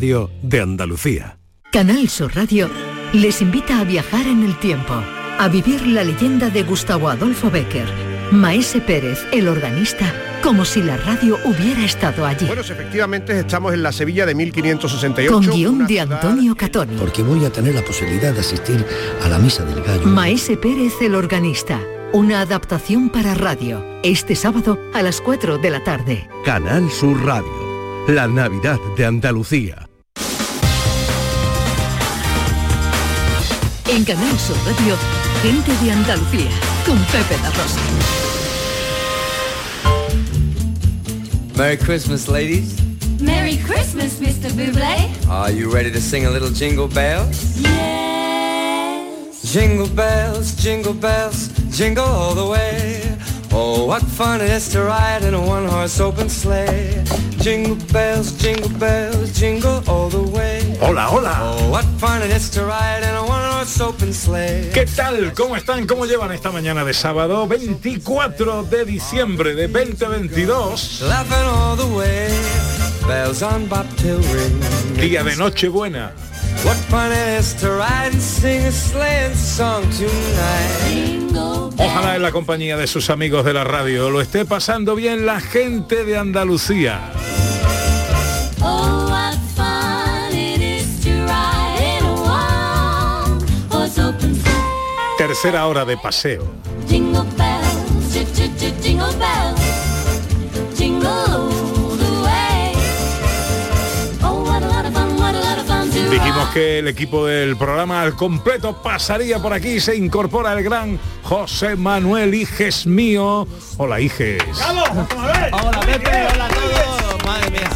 Radio de Andalucía. Canal Sur Radio les invita a viajar en el tiempo, a vivir la leyenda de Gustavo Adolfo Becker, Maese Pérez, el organista, como si la radio hubiera estado allí. Bueno, efectivamente estamos en la Sevilla de 1568. Con guion de Antonio Catoni. Porque voy a tener la posibilidad de asistir a la misa del gallo. Maese Pérez, el organista. Una adaptación para radio. Este sábado a las 4 de la tarde. Canal Sur Radio. La Navidad de Andalucía. En Canal Sur Radio, gente de Andalucía, con Pepe La Rosa. Merry Christmas, ladies. Merry Christmas, Mr. Bublé. Are you ready to sing a little jingle bells? Yes. Jingle bells, jingle bells, jingle all the way. Oh, what fun it is to ride in a one-horse open sleigh. Jingle bells, jingle bells, jingle all the way. Hola, hola. What fun it is to ride in a one-horse open sleigh. ¿Qué tal? ¿Cómo están? ¿Cómo llevan esta mañana de sábado 24 de diciembre de 2022? Laughing all the way. Bells on bobtail ring. Día de Nochebuena. What fun it is to ride and sing a sleighing song tonight. Ojalá en la compañía de sus amigos de la radio lo esté pasando bien la gente de Andalucía. Oh. Tercera hora de paseo. Que el equipo del programa al completo pasaría por aquí. Se incorpora el gran José Manuel Iges mío. Hola Iges. Hola Pepe, hola a todos. Madre mía.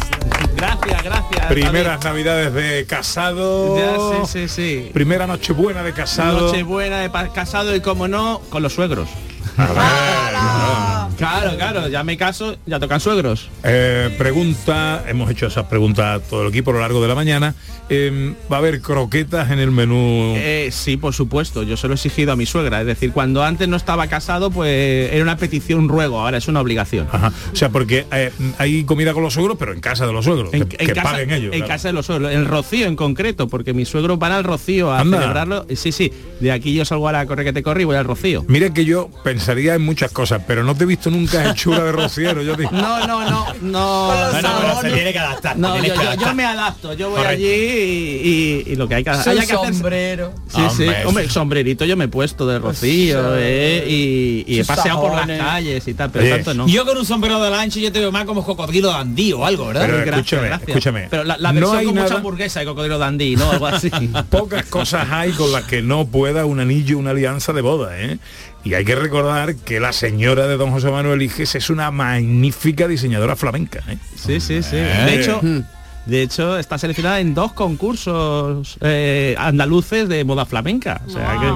Gracias, gracias. Primeras navidades de casado. Ya, sí, sí, sí. Primera nochebuena de casado. Nochebuena de casado y como no, con los suegros. A ver, Claro, claro, ya me caso, ya tocan suegros. Eh, pregunta, hemos hecho esas preguntas a todo el equipo a lo largo de la mañana. Eh, ¿Va a haber croquetas en el menú? Eh, sí, por supuesto, yo se lo he exigido a mi suegra. Es decir, cuando antes no estaba casado, pues era una petición, un ruego, ahora es una obligación. Ajá. O sea, porque eh, hay comida con los suegros, pero en casa de los suegros. En, que en que casa, paguen ellos. en claro. casa de los suegros, el rocío en concreto, porque mis suegros van al rocío a Anda. celebrarlo. Sí, sí, de aquí yo salgo a la corre que te corre y voy al rocío. Mira que yo pensaría en muchas cosas, pero no te he visto nunca hechura de rociero. Yo digo, No, no, no, no. Bueno, pero se no. tiene que adaptar. No, yo, que yo- yo adaptar. me adapto, yo voy Correcto. allí y, y- y lo que hay que, Su haya que hacer. sombrero. Sí, sí, Hombre, hombre, sombrerito yo me he puesto de rocío eh, y, y he paseado por las calles y tal, pero Oye, tanto no. Yo con un sombrero de lancho yo te veo más como cocodrilo dandí o algo, ¿verdad? Pero Gracias, escúchame, gracias. escúchame. Pero la, la No versión hay con nada- mucha hamburguesa de cocodrilo dandí, ¿no? Algo así. pocas cosas hay con las que no pueda un anillo, una alianza de boda, ¿eh? Y hay que recordar que la señora de don José Manuel Iges es una magnífica diseñadora flamenca, ¿eh? Sí, sí, sí. De hecho, de hecho está seleccionada en dos concursos eh, andaluces de moda flamenca. O sea que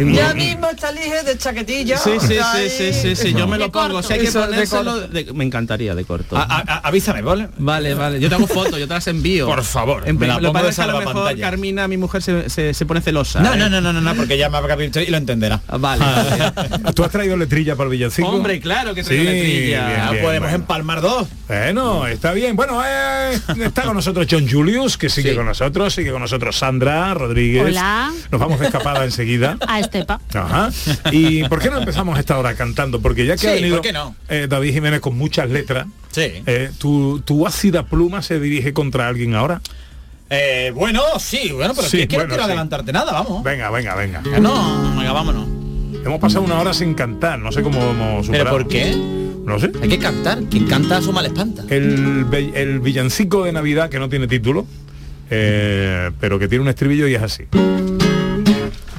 en- Ya mismo está el hijo de chaquetilla. Sí, sí, sí, sí, sí, sí, yo me lo De pongo. corto. Si hay que ponérselo, de- me encantaría de corto. A- a- avísame, ¿vale? Vale, vale. Yo te hago fotos, yo te las envío. Por favor, En me la lo que pongo pasa de es que a lo mejor salvapantallas. Carmina, mi mujer, se, se- se pone celosa. No, ¿eh? no, no, no, no, no, porque ya me habrá visto y lo entenderá. Ah, Vale. ¿Tú has traído letrilla para el villancico? Hombre, claro que traigo Sí, letrilla. bien, bien, podemos bueno. empalmar dos. Bueno, está bien. Bueno, eh, está con nosotros John Julius, que sigue Sí. con nosotros, sigue con nosotros Sandra Rodríguez. Hola. Nos vamos de escapada enseguida. A Estepa. Ajá. ¿Y por qué no empezamos esta hora cantando? Porque ya que Sí, ha venido ¿por qué no? eh, David Jiménez con muchas letras, Sí. eh, ¿tu, ¿tu ácida pluma se dirige contra alguien ahora? Eh, bueno, sí, bueno, pero Sí, es que no quiero sí. adelantarte nada, vamos. Venga, venga, venga. No, venga, vámonos. Hemos pasado una hora sin cantar, no sé cómo hemos ¿Pero superado. por qué? No sé. Hay que cantar. Quien canta su mal espanta. El, el villancico de Navidad que no tiene título, eh, pero que tiene un estribillo y es así.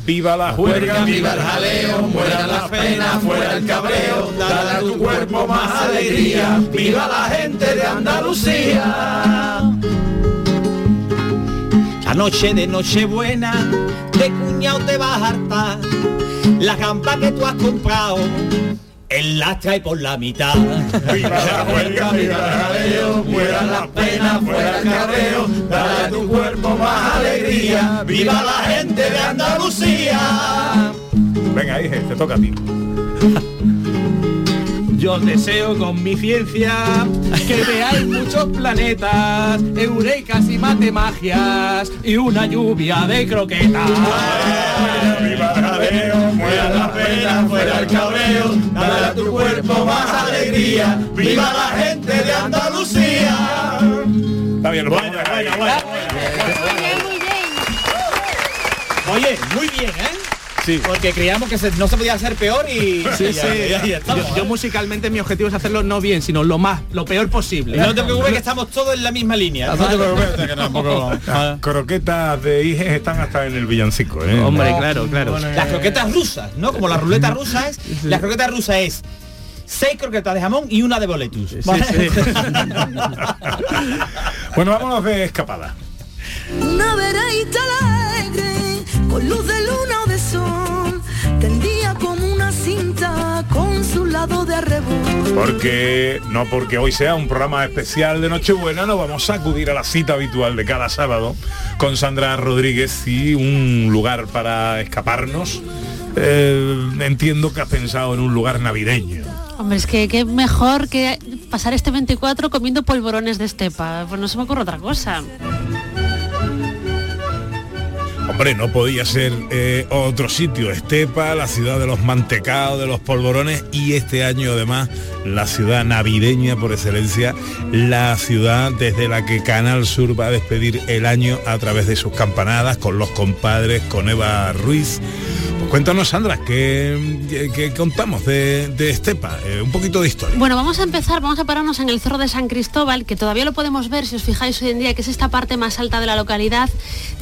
Viva la juerga, viva el jaleo, muera la pena, fuera el cabreo, dale a tu cuerpo más alegría, viva la gente de Andalucía. La noche de Nochebuena, de cuñado te vas a hartar, la campa que tú has comprado, él las trae por la mitad. Viva la juerga, viva el jaleo, muera la pena, fuera el cabreo, dale a tu cuerpo más alegría, viva la gente de Andalucía. Venga, hija, te toca a ti. Yo os deseo con mi ciencia que veáis muchos planetas, eureicas y matemagias y una lluvia de croquetas. Viva el jaleo, fuera la pena, fuera el cabreo, dale a tu cuerpo más alegría, viva la gente de Andalucía. Está bien, lo vamos a dejar ahí. Oye, muy bien, ¿eh? Sí. Porque creíamos que se- no se podía hacer peor y... Sí, y sí. ya- ya- ya estamos, yo, yo ¿eh? musicalmente mi objetivo es hacerlo no bien, sino lo más, lo peor posible. No te preocupes que estamos todos en la misma línea. No te preocupes que tampoco... Las croquetas de Iges están hasta en el villancico, ¿eh? Hombre, claro, claro. Las croquetas rusas, ¿no? Como la ruleta rusa es, la croqueta rusa es seis croquetas de jamón y una de boletus. ¿vale? Bueno, vámonos de escapada. Con luz de luna o de sol, tendía como una cinta con su lado de arrebol. Porque, no porque hoy sea un programa especial de Nochebuena, no vamos a acudir a la cita habitual de cada sábado con Sandra Rodríguez y un lugar para escaparnos. Eh, entiendo que has pensado en un lugar navideño. Hombre, es que qué mejor que pasar este 24 comiendo polvorones de estepa. Pues no se me ocurre otra cosa. Hombre, no podía ser eh, otro sitio. Estepa, la ciudad de los mantecados, de los polvorones y este año además la ciudad navideña por excelencia, la ciudad desde la que Canal Sur va a despedir el año a través de sus campanadas, con los compadres, con Eva Ruiz. Cuéntanos, Sandra, ¿qué, qué contamos de, de Estepa? Eh, un poquito de historia. Bueno, vamos a empezar, vamos a pararnos en el Cerro de San Cristóbal, que todavía lo podemos ver si os fijáis hoy en día, que es esta parte más alta de la localidad,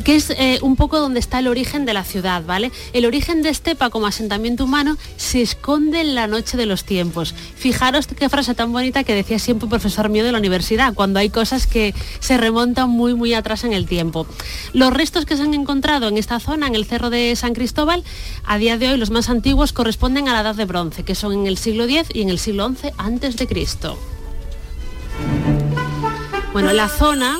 que es eh, un poco donde está el origen de la ciudad, ¿vale? El origen de Estepa como asentamiento humano se esconde en la noche de los tiempos. Fijaros qué frase tan bonita que decía siempre un profesor mío de la universidad, cuando hay cosas que se remontan muy, muy atrás en el tiempo. Los restos que se han encontrado en esta zona, en el Cerro de San Cristóbal, a día de hoy los más antiguos corresponden a la Edad de Bronce, que son en el siglo X y en el siglo XI antes de Cristo. Bueno, la zona,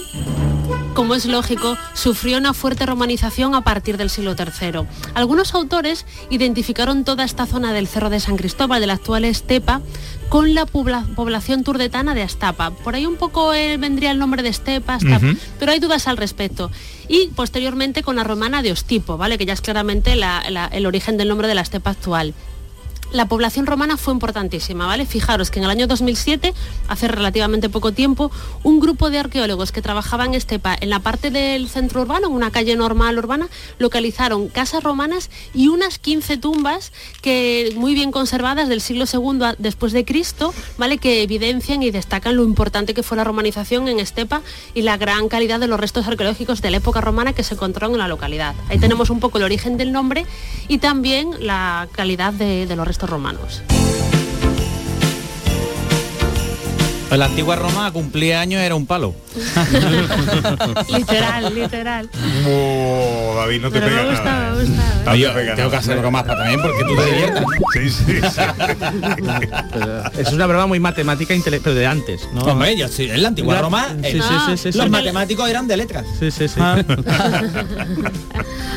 como es lógico, sufrió una fuerte romanización a partir del siglo III. Algunos autores identificaron toda esta zona del Cerro de San Cristóbal, de la actual Estepa, con la pobla- población turdetana de Astapa. Por ahí un poco eh, vendría el nombre de Estepa, Astapa, pero hay dudas al respecto. Y posteriormente con la romana de Ostipo, ¿vale? que ya es claramente la- la- el origen del nombre de la Estepa actual la población romana fue importantísima, ¿vale? Fijaros que en el año 2007, hace relativamente poco tiempo, un grupo de arqueólogos que trabajaban en Estepa en la parte del centro urbano, en una calle normal urbana, localizaron casas romanas y unas 15 tumbas que muy bien conservadas del siglo II después de Cristo, ¿vale? Que evidencian y destacan lo importante que fue la romanización en Estepa y la gran calidad de los restos arqueológicos de la época romana que se encontraron en la localidad. Ahí tenemos un poco el origen del nombre y también la calidad de los restos romanos. En la antigua Roma cumplía años era un palo. literal, literal. Oh, David, no te Pero me pega gusta, nada. me gusta. No te Oye, pega tengo que hacer algo más para también porque tú te diviertas. Sí, sí, sí. Es una broma muy matemática, intele- pero de antes, ¿no? Hombre, yo sí, en la antigua Roma Sí, eh, sí, sí, los matemáticos eran de letras. Sí, sí, sí.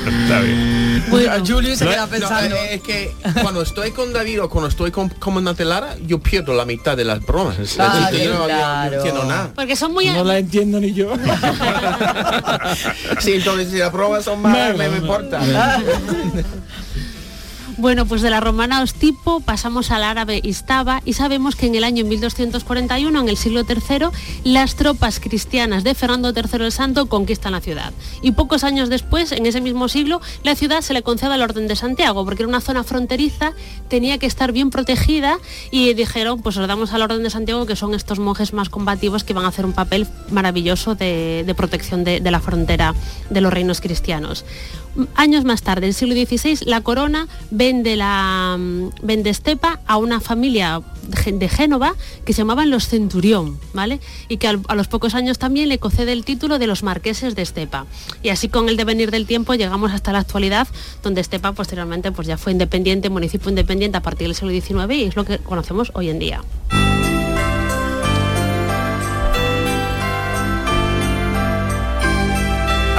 Está bien. Julio se No, queda no, pensando. eh, es que cuando estoy con David o cuando estoy con Comandante Lara, yo pierdo la mitad de las bromas. Ah, yo no- yo no claro. entiendo nada. Porque son muy... No la entiendo ni yo. Sí, entonces si las bromas son malas, me, me importa. Bueno, pues de la romana Ostipo pasamos al árabe Istaba y sabemos que en el año 1241, en el siglo III, las tropas cristianas de Fernando III el Santo conquistan la ciudad. Y pocos años después, en ese mismo siglo, la ciudad se le concede al Orden de Santiago, porque era una zona fronteriza, tenía que estar bien protegida y dijeron, pues os damos al Orden de Santiago, que son estos monjes más combativos que van a hacer un papel maravilloso de, protección de la frontera de los reinos cristianos. Años más tarde, el siglo XVI, la corona vende, la, mm, vende Estepa a una familia de Génova que se llamaban los Centurión, ¿vale? Y que a los pocos años también le concede el título de los marqueses de Estepa. Y así con el devenir del tiempo llegamos hasta la actualidad, donde Estepa posteriormente pues ya fue independiente, municipio independiente a partir del siglo XIX y es lo que conocemos hoy en día.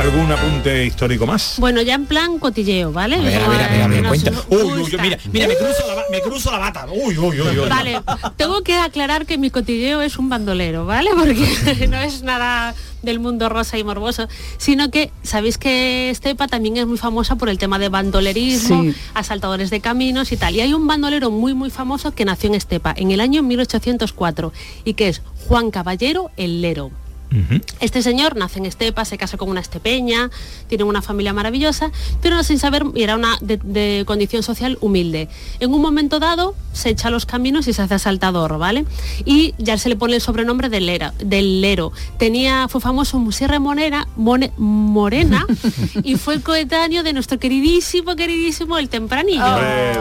¿Algún apunte histórico más? Bueno, ya en plan cotilleo, ¿vale? A ver, a ver, a ver, a ver, Nos cuenta. Uy, uy, mira, mira, me cruzo la, ba- me cruzo la bata. Uy, uy, uy, uy. Vale, tengo que aclarar que mi cotilleo es un bandolero, ¿vale? Porque no es nada del mundo rosa y morboso, sino que sabéis que Estepa también es muy famosa por el tema de bandolerismo, Sí. asaltadores de caminos y tal. Y hay un bandolero muy muy famoso que nació en Estepa en el año 1804 y que es Juan Caballero el Lero. Este señor nace en Estepa, se casa con una estepeña, tiene una familia maravillosa, pero sin saber, y era una de, de condición social humilde. En un momento dado se echa los caminos y se hace asaltador, ¿vale? Y ya se le pone el sobrenombre del, Lera, del Lero. Tenía, fue famoso en Sierra Monera, Mone- Morena y fue coetáneo de nuestro queridísimo, queridísimo el Tempranillo.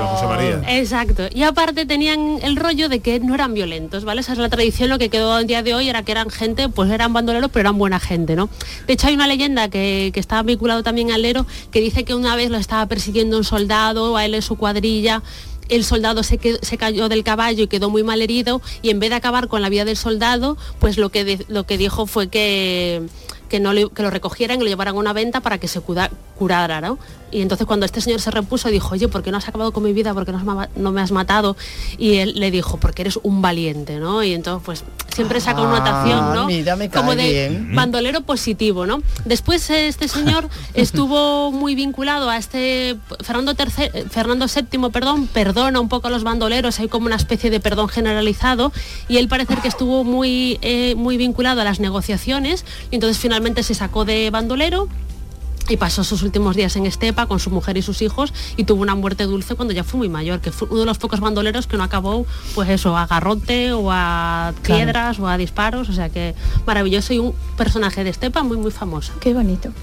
José María. Exacto. Y aparte tenían el rollo de que no eran violentos, ¿vale? Esa es la tradición, lo que quedó al día de hoy era que eran gente, pues eran bandoleros, pero eran buena gente, ¿no? De hecho hay una leyenda que, que estaba vinculado también al Lero, que dice que una vez lo estaba persiguiendo un soldado, a él en su cuadrilla, el soldado se, se cayó del caballo y quedó muy mal herido y en vez de acabar con la vida del soldado, pues lo que, lo que dijo fue que, que, no le- que lo recogieran y lo llevaran a una venta para que se cuda- curara, ¿no? Y entonces cuando este señor se repuso dijo, oye, ¿por qué no has acabado con mi vida? ¿Por qué no, me has matado? Y él le dijo, porque eres un valiente, ¿no? Y entonces pues siempre saca una Ah, notación, ¿no? mira, me cae Como de bien. bandolero positivo, ¿no? Después eh, este señor estuvo muy vinculado a este Fernando III, Fernando VII, perdón, perdona un poco a los bandoleros, hay como una especie de perdón generalizado y él parece que estuvo muy eh, muy vinculado a las negociaciones y entonces finalmente se sacó de bandolero y pasó sus últimos días en Estepa con su mujer y sus hijos y tuvo una muerte dulce cuando ya fue muy mayor, que fue uno de los pocos bandoleros que no acabó, pues eso, a garrote o a Claro. piedras o a disparos, o sea que maravilloso y un personaje de Estepa muy muy famoso. Qué bonito.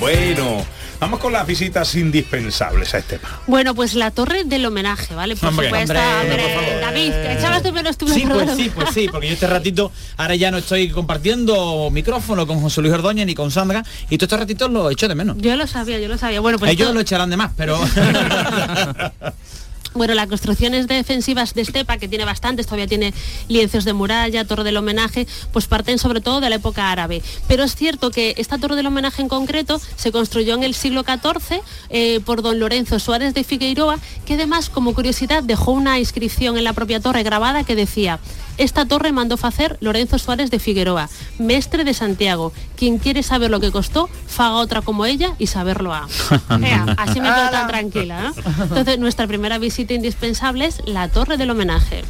Bueno, vamos con las visitas indispensables a Estepa. Bueno, pues la torre del homenaje, ¿vale? Por Hombre, supuesto, hombre, hombre, David, echabas de menos tú Sí, pues sí, pues sí, porque yo este ratito ahora ya no estoy compartiendo micrófono con José Luis Ordóñez ni con Sandra y todo este ratito lo echo de menos. Yo lo sabía, yo lo sabía. Bueno, pues Ellos lo echarán de más, pero Bueno, las construcciones defensivas de Estepa, que tiene bastantes, todavía tiene lienzos de muralla, torre del homenaje, pues parten sobre todo de la época árabe. Pero es cierto que esta torre del homenaje en concreto se construyó en el siglo XIV eh, por don Lorenzo Suárez de Figueiroa, que además, como curiosidad, dejó una inscripción en la propia torre grabada que decía, esta torre mandó hacer Lorenzo Suárez de Figueroa, mestre de Santiago. Quien quiere saber lo que costó, faga otra como ella y saberlo ha. Ea, así me quedo tan tranquila. ¿no? Entonces, nuestra primera visita indispensable es la Torre del Homenaje.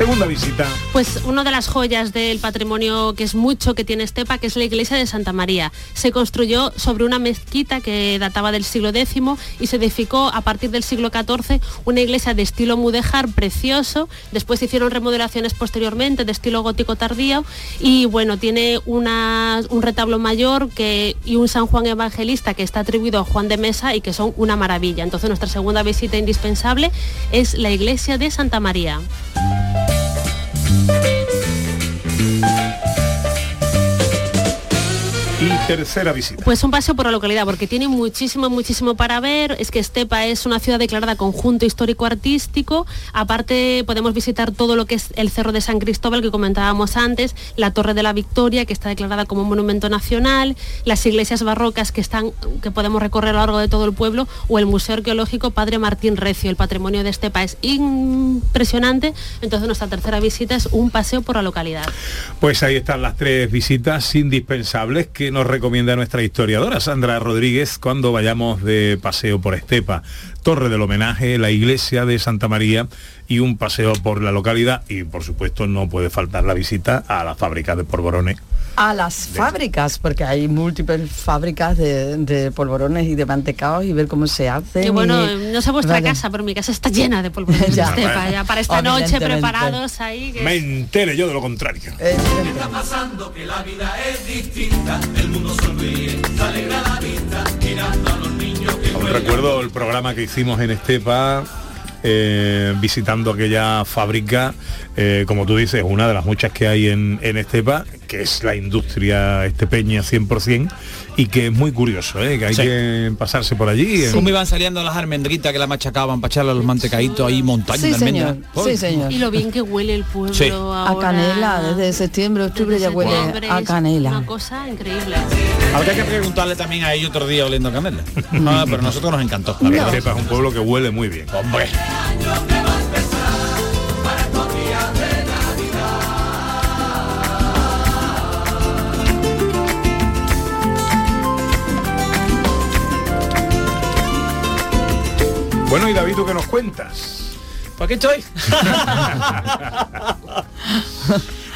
Segunda visita. Pues una de las joyas del patrimonio que es mucho que tiene Estepa, que es la iglesia de Santa María. Se construyó sobre una mezquita que databa del siglo X y se edificó a partir del siglo XIV una iglesia de estilo mudéjar precioso. Después se hicieron remodelaciones posteriormente de estilo gótico tardío y bueno, tiene una- un retablo mayor que, y un San Juan Evangelista que está atribuido a Juan de Mesa y que son una maravilla. Entonces nuestra segunda visita indispensable es la iglesia de Santa María. Y tercera visita. Pues un paseo por la localidad, porque tiene muchísimo, muchísimo para ver. Es que Estepa es una ciudad declarada conjunto histórico-artístico. Aparte, podemos visitar todo lo que es el Cerro de San Cristóbal, que comentábamos antes, la Torre de la Victoria, que está declarada como monumento nacional, las iglesias barrocas que, están, que podemos recorrer a lo largo de todo el pueblo, o el Museo Arqueológico Padre Martín Recio. El patrimonio de Estepa es impresionante. Entonces, nuestra tercera visita es un paseo por la localidad. Pues ahí están las tres visitas indispensables que nos recomienda nuestra historiadora Sandra Rodríguez cuando vayamos de paseo por Estepa. Torre del Homenaje, la iglesia de Santa María y un paseo por la localidad y por supuesto no puede faltar la visita a la fábrica de polvorones. A las fábricas, porque hay múltiples fábricas de, de polvorones y de mantecaos y ver cómo se hacen. Y bueno, y- no sé vuestra Vale. casa, pero mi casa está llena de polvorones Ya. de Estepa, ya para esta noche Evidentemente. preparados ahí. que- Me entere yo de lo contrario. pasando que la vida es distinta, el mundo sonríe, se alegra la vista, mirando a los niños que Recuerdo el programa que hicimos en Estepa, eh, visitando aquella fábrica, eh, como tú dices, una de las muchas que hay en Estepa, que es la industria estepeña 100% y que es muy curioso, ¿eh? que hay Sí. que pasarse por allí. ¿Cómo iban saliendo las almendritas que la machacaban para echarle a los mantecaditos ahí montañas Sí, de almendras? señor. Sí, señor. Y lo bien que huele el pueblo Sí. A canela, desde septiembre, octubre ya huele a es canela. Una cosa increíble. Habría que preguntarle también a ellos otro día oliendo canela. No, pero a nosotros nos encantó. La verdad. Cepa es un pueblo que huele muy bien. Hombre. Bueno, y David, ¿tú qué nos cuentas? ¿Por qué estoy?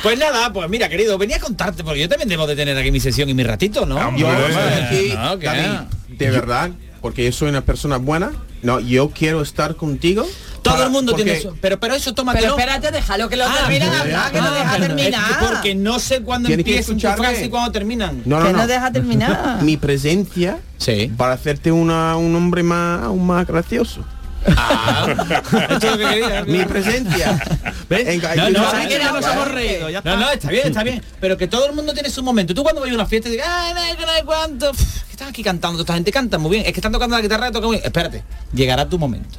Pues nada, pues mira, querido, venía a contarte, porque yo también debo de tener aquí mi sesión y mi ratito, ¿no? Yo Hombre, estoy aquí, no, que- David, de verdad, porque yo soy una persona buena. No, yo quiero estar contigo. Todo para- el mundo porque- tiene eso. Pero, pero eso tómatelo. Pero espérate, déjalo que lo Ah, termine de ya, hablar, que no deja pero es terminar. que porque no sé cuándo empiezan tu frase y cuándo terminan. No, no, Que no. no deja terminar. Mi presencia Sí. para hacerte una, un hombre más, aún más gracioso. Ah, esto es lo que quería. Mi presencia. Venga, No, no, escucha- es que ya nos hemos reído, ya No, no, está bien, está bien. Pero que todo el mundo tiene su momento. Tú cuando vas a una fiesta y digas, ah, no, que no hay cuánto. pff, que están aquí cantando, toda esta gente canta muy bien. Es que están tocando la guitarra, tocan muy bien. Espérate, llegará tu momento.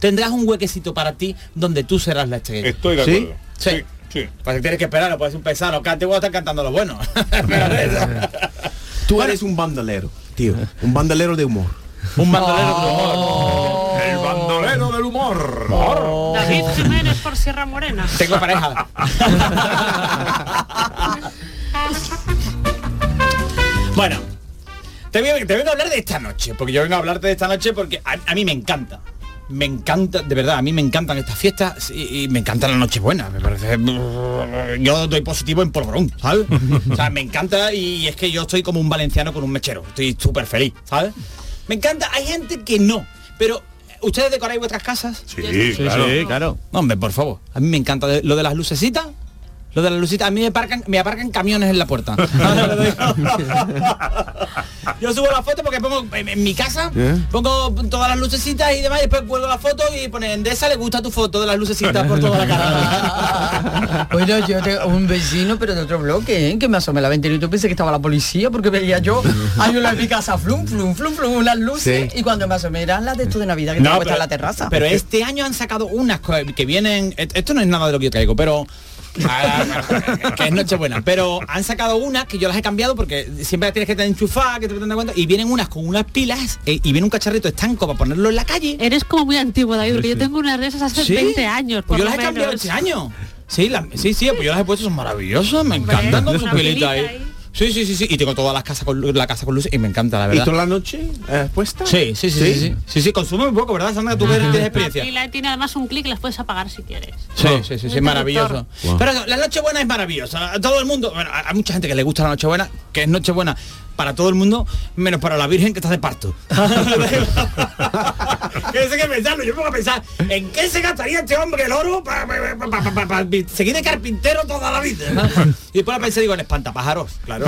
Tendrás un huequecito para ti donde tú serás la estrella. Estoy de ¿Sí? acuerdo. Sí. sí. Pues que tienes que esperar, no puedes un pesado, cante, voy a estar cantando lo bueno. Tú eres un bandolero, tío. Un bandolero de humor. un bandolero de humor. El bandolero del humor. David Jiménez por Sierra Morena. Tengo pareja. bueno, te, voy a- te vengo a hablar de esta noche, porque yo vengo a hablarte de esta noche porque a, a mí me encanta. Me encanta, de verdad, a mí me encantan estas fiestas y, y me encanta la Nochebuena. Me parece. Yo doy positivo en polvorón, ¿sabes? O sea, me encanta y es que yo estoy como un valenciano con un mechero. Estoy súper feliz, ¿sabes? Me encanta, hay gente que no, pero ¿ustedes decoráis vuestras casas? Sí, claro. claro. No, hombre, por favor. A mí me encanta lo de las lucecitas. Lo de las lucecitas. A mí me aparcan, me aparcan camiones en la puerta. Yo subo la foto porque pongo en, mi casa, ¿Eh? pongo todas las lucecitas y demás, y después cuelgo la foto y pone Endesa le gusta tu foto de las lucecitas por toda la cara. Bueno, yo tengo un vecino, pero de otro bloque, ¿eh? que me asomé la ventana y tú pensé que estaba la policía porque veía yo, hay una en mi casa, flum, flum, flum, flum, unas luces, Sí. y cuando me asomé eran las de esto de Navidad que tengo puestas en la terraza. pero este año han sacado unas que vienen. et- Esto no es nada de lo que yo traigo, pero. Ah, que es Nochebuena, pero han sacado unas que yo las he cambiado porque siempre las tienes que tener enchufadas, que te dan cuenta, y vienen unas con unas pilas eh, y viene un cacharrito estanco para ponerlo en la calle. Eres como muy antiguo, David, porque yo tengo unas de esas hace Sí. 20 años. Pues yo las he cambiado este año. Sí, la- sí, sí, pues yo las he puesto, son maravillosas, me encantan con su pilita ahí. ahí. Sí, sí, sí, sí. Y tengo todas las casas con la casa con luces y me encanta, la ¿Y verdad. toda la noche eh, puesta? Sí, sí, sí, sí, sí, sí, sí, consume un poco, ¿verdad, Sandra? Tú que tienes La experiencia. pila tiene además un clic, las puedes apagar si quieres. Sí, sí, sí, sí, Un maravilloso. Pero la Nochebuena es maravillosa. A todo el mundo, bueno, hay mucha gente que le gusta la Nochebuena, que es Nochebuena para todo el mundo, menos para la Virgen que está de parto. que pensarlo, yo me pongo a pensar, ¿en qué se gastaría este hombre el oro para seguir de carpintero toda la vida? y después la pensé, digo, en espantapájaros, claro.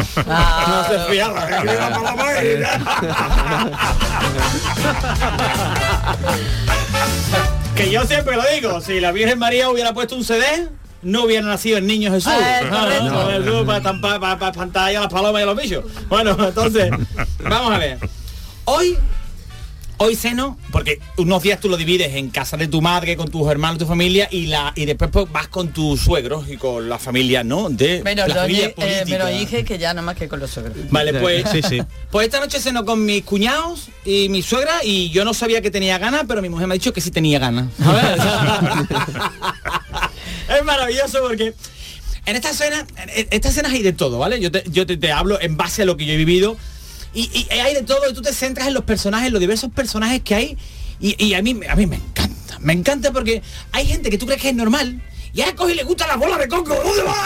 Que yo siempre lo digo, si la Virgen María hubiera puesto un CD, no hubiera nacido el niño Jesús. Ah, Ah, no, Jesús para para- para espantar ahí a las palomas y a los bichos. Bueno, entonces, vamos a ver. Hoy, hoy ceno, porque unos días tú lo divides en casa de tu madre, con tus hermanos, tu familia, y la y después pues, vas con tus suegros y con la familia, ¿no? De Menos, la familia eh, política. menos dije que ya nada más que con los suegros. Vale, pues, Sí, sí. pues esta noche ceno con mis cuñados y mi suegra y yo no sabía que tenía ganas, pero mi mujer me ha dicho que sí tenía ganas. Es maravilloso porque en esta cena, en estas cenas hay de todo, ¿vale? Yo te, yo te, te hablo en base a lo que yo he vivido y, y hay de todo y tú te centras en los personajes, en los diversos personajes que hay y, y a, mí, a mí me encanta, me encanta porque hay gente que tú crees que es normal y a coge y le gusta la bola de coco. ¿Dónde va?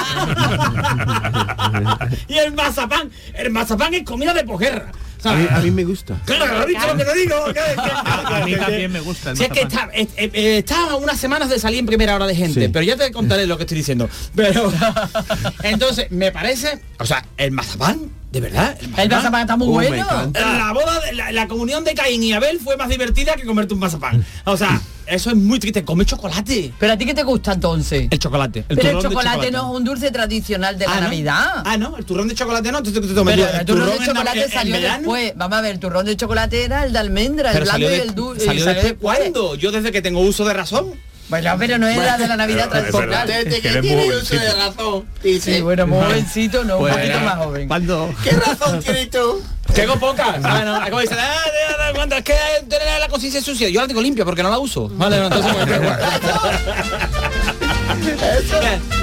y el mazapán, el mazapán es comida de posguerra. A mí, a mí me gusta. Claro, ¿has visto lo que te digo? A mí también me gusta Si es que está, eh, eh, eh, está a unas semanas de salir en primera hora de gente, Sí. pero ya te contaré lo que estoy diciendo. Pero entonces, me parece, o sea, el mazapán De verdad. El mazapán está muy Oh, bueno. La boda, de- la, la comunión de Caín y Abel fue más divertida que comerte un mazapán. O sea, eso es muy triste. Come chocolate. Pero a ti qué te gusta entonces? El chocolate. El Pero el chocolate, no es un dulce tradicional de la Ah, ¿no? Navidad. Ah, no, el turrón de chocolate no. Tú- Pero tú- el turrón de chocolate en- salió después. Vamos a ver, el turrón de chocolate era el de almendra, el Pero blando salió, y el dulce. salió después cuándo? Yo desde que tengo uso de razón. Bueno, pero no era de la Navidad verdad. Desde Que tiene uso de razón. Sí, bueno, muy jovencito, no, un poquito más joven. Cuando ¿qué razón tienes tú? Tengo pocas. Ah, no, es como dicen, ah, de- de- cuando es que tener la conciencia sucia. Yo la tengo limpia porque no la uso. Vale, no, entonces pues,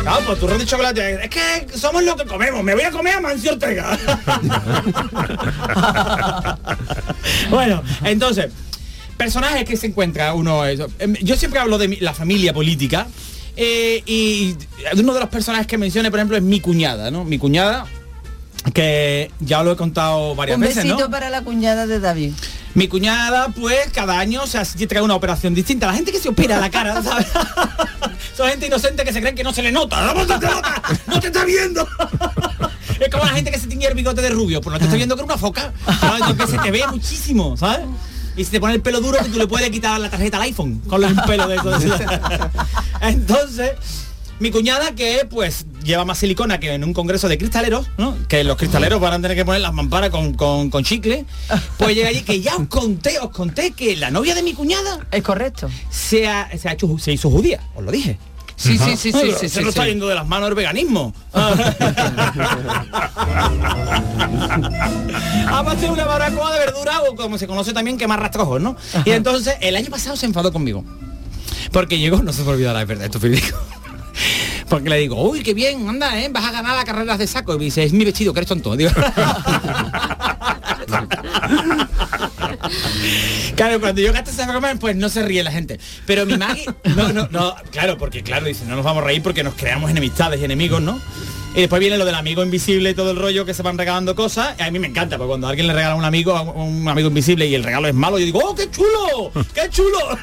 Claro, pues turrón de chocolate. Es que somos lo que comemos. Me voy a comer a Mancio Ortega. bueno, entonces, personajes que se encuentra uno. eso. Em, Yo siempre hablo de mi- la familia política. eh, y uno de los personajes que mencioné, por ejemplo, es mi cuñada, ¿no? Mi cuñada, que ya lo he contado varias Un veces, besito ¿no? para la cuñada de David. Mi cuñada, pues, cada año se hace- trae una operación distinta. La gente que se opera la cara, ¿sabes? Son gente inocente que se creen que no se le nota. ¡No te nota! ¡No te está viendo! Es como la gente que se tiñe el bigote de rubio. Pues no te estoy viendo que es una foca. ¿sabes? Entonces, se te ve muchísimo, ¿sabes? Y si te pone el pelo duro que tú le puedes quitar la tarjeta al iPhone con los pelos de eso. Entonces, mi cuñada que pues lleva más silicona que en un congreso de cristaleros, ¿no? Que los cristaleros van a tener que poner las mamparas con, con, con chicle. Pues llega allí que ya os conté, os conté que la novia de mi cuñada Es correcto. se, ha, se, ha hecho, se hizo judía, os lo dije. Sí, sí, sí, sí, sí, se nos está yendo de las manos el veganismo. Vamos a hacer una barbacoa de verdura o como se conoce también quemar rastrojos, ¿no? Y entonces el año pasado se enfadó conmigo. Porque llegó, no se me olvidará, es verdad, esto es. Porque le digo, uy, qué bien, anda, ¿eh? Vas a ganar las carreras de saco. Y me dice, es mi vestido, que eres tonto. Digo, Claro, cuando yo gasto esa broma, pues no se ríe la gente. Pero mi Maggie, no, no, no, claro, porque claro, dice, no nos vamos a reír porque nos creamos enemistades y enemigos, ¿no? Y después viene lo del amigo invisible y todo el rollo que se van regalando cosas. A mí me encanta, porque cuando alguien le regala a un amigo, a un amigo invisible y el regalo es malo, yo digo, ¡oh, qué chulo! ¡Qué chulo!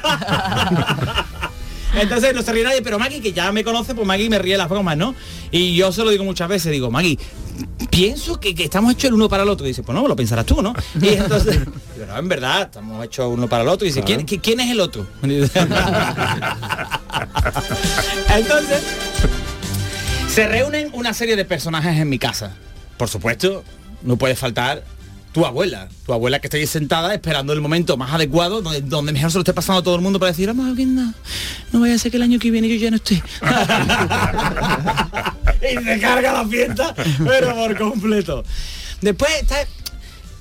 Entonces no se ríe nadie, pero Maggie, que ya me conoce, pues Maggie me ríe las bromas, ¿no? Y yo se lo digo muchas veces, digo, Maggie, pienso que, que estamos hechos el uno para el otro. Y dice, pues no, lo pensarás tú, ¿no? Y entonces, digo, no, en verdad, estamos hechos uno para el otro. Y dice, ¿quién, qui- quién es el otro? entonces, se reúnen una serie de personajes en mi casa. Por supuesto, no puede faltar tu abuela. Tu abuela que está ahí sentada esperando el momento más adecuado, donde, donde mejor se lo esté pasando a todo el mundo para decir, vamos a ver, no, no vaya a ser que el año que viene yo ya no esté. y se carga la fiesta, pero por completo. Después está...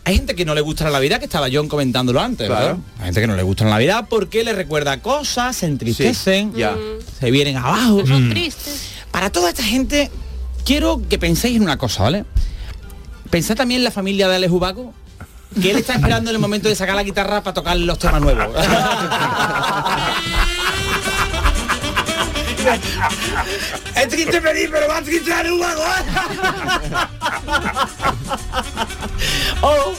Hay gente que no le gusta la Navidad, que estaba John comentándolo antes, Claro. ¿verdad? Hay gente que no le gusta la Navidad porque le recuerda cosas, se entristecen, ya. se vienen abajo. Son tristes. Para toda esta gente, quiero que penséis en una cosa, ¿vale? Pensad también en la familia de Alex Ubaco, que él está esperando en el momento de sacar la guitarra para tocar los temas nuevos. es triste pedir, pero más triste Alex Ubaco, ¿eh? o,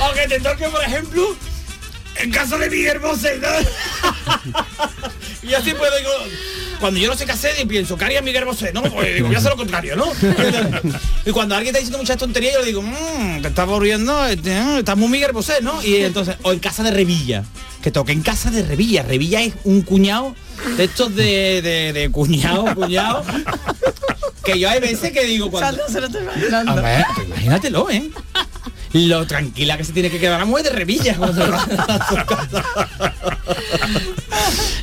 o que te toque, por ejemplo, en caso de Miguel Bosé, ¿no? y así puedo cuando yo no sé qué hacer y pienso, ¿qué haría Miguel Bosé? No, pues digo, voy a hacer lo contrario, ¿no? y cuando alguien está diciendo muchas tonterías, yo le digo, mmm, te estás aburriendo, este, eh, estás muy Miguel Bosé, ¿no? Y entonces, o en casa de Revilla, que toque en casa de Revilla. Revilla es un cuñado de estos de, de, de cuñado, cuñado. Que yo hay veces que digo cuando. Sandra se lo estoy imaginando. A ver, pues imagínatelo, ¿eh? Lo tranquila que se tiene que quedar la mujer de Revilla cuando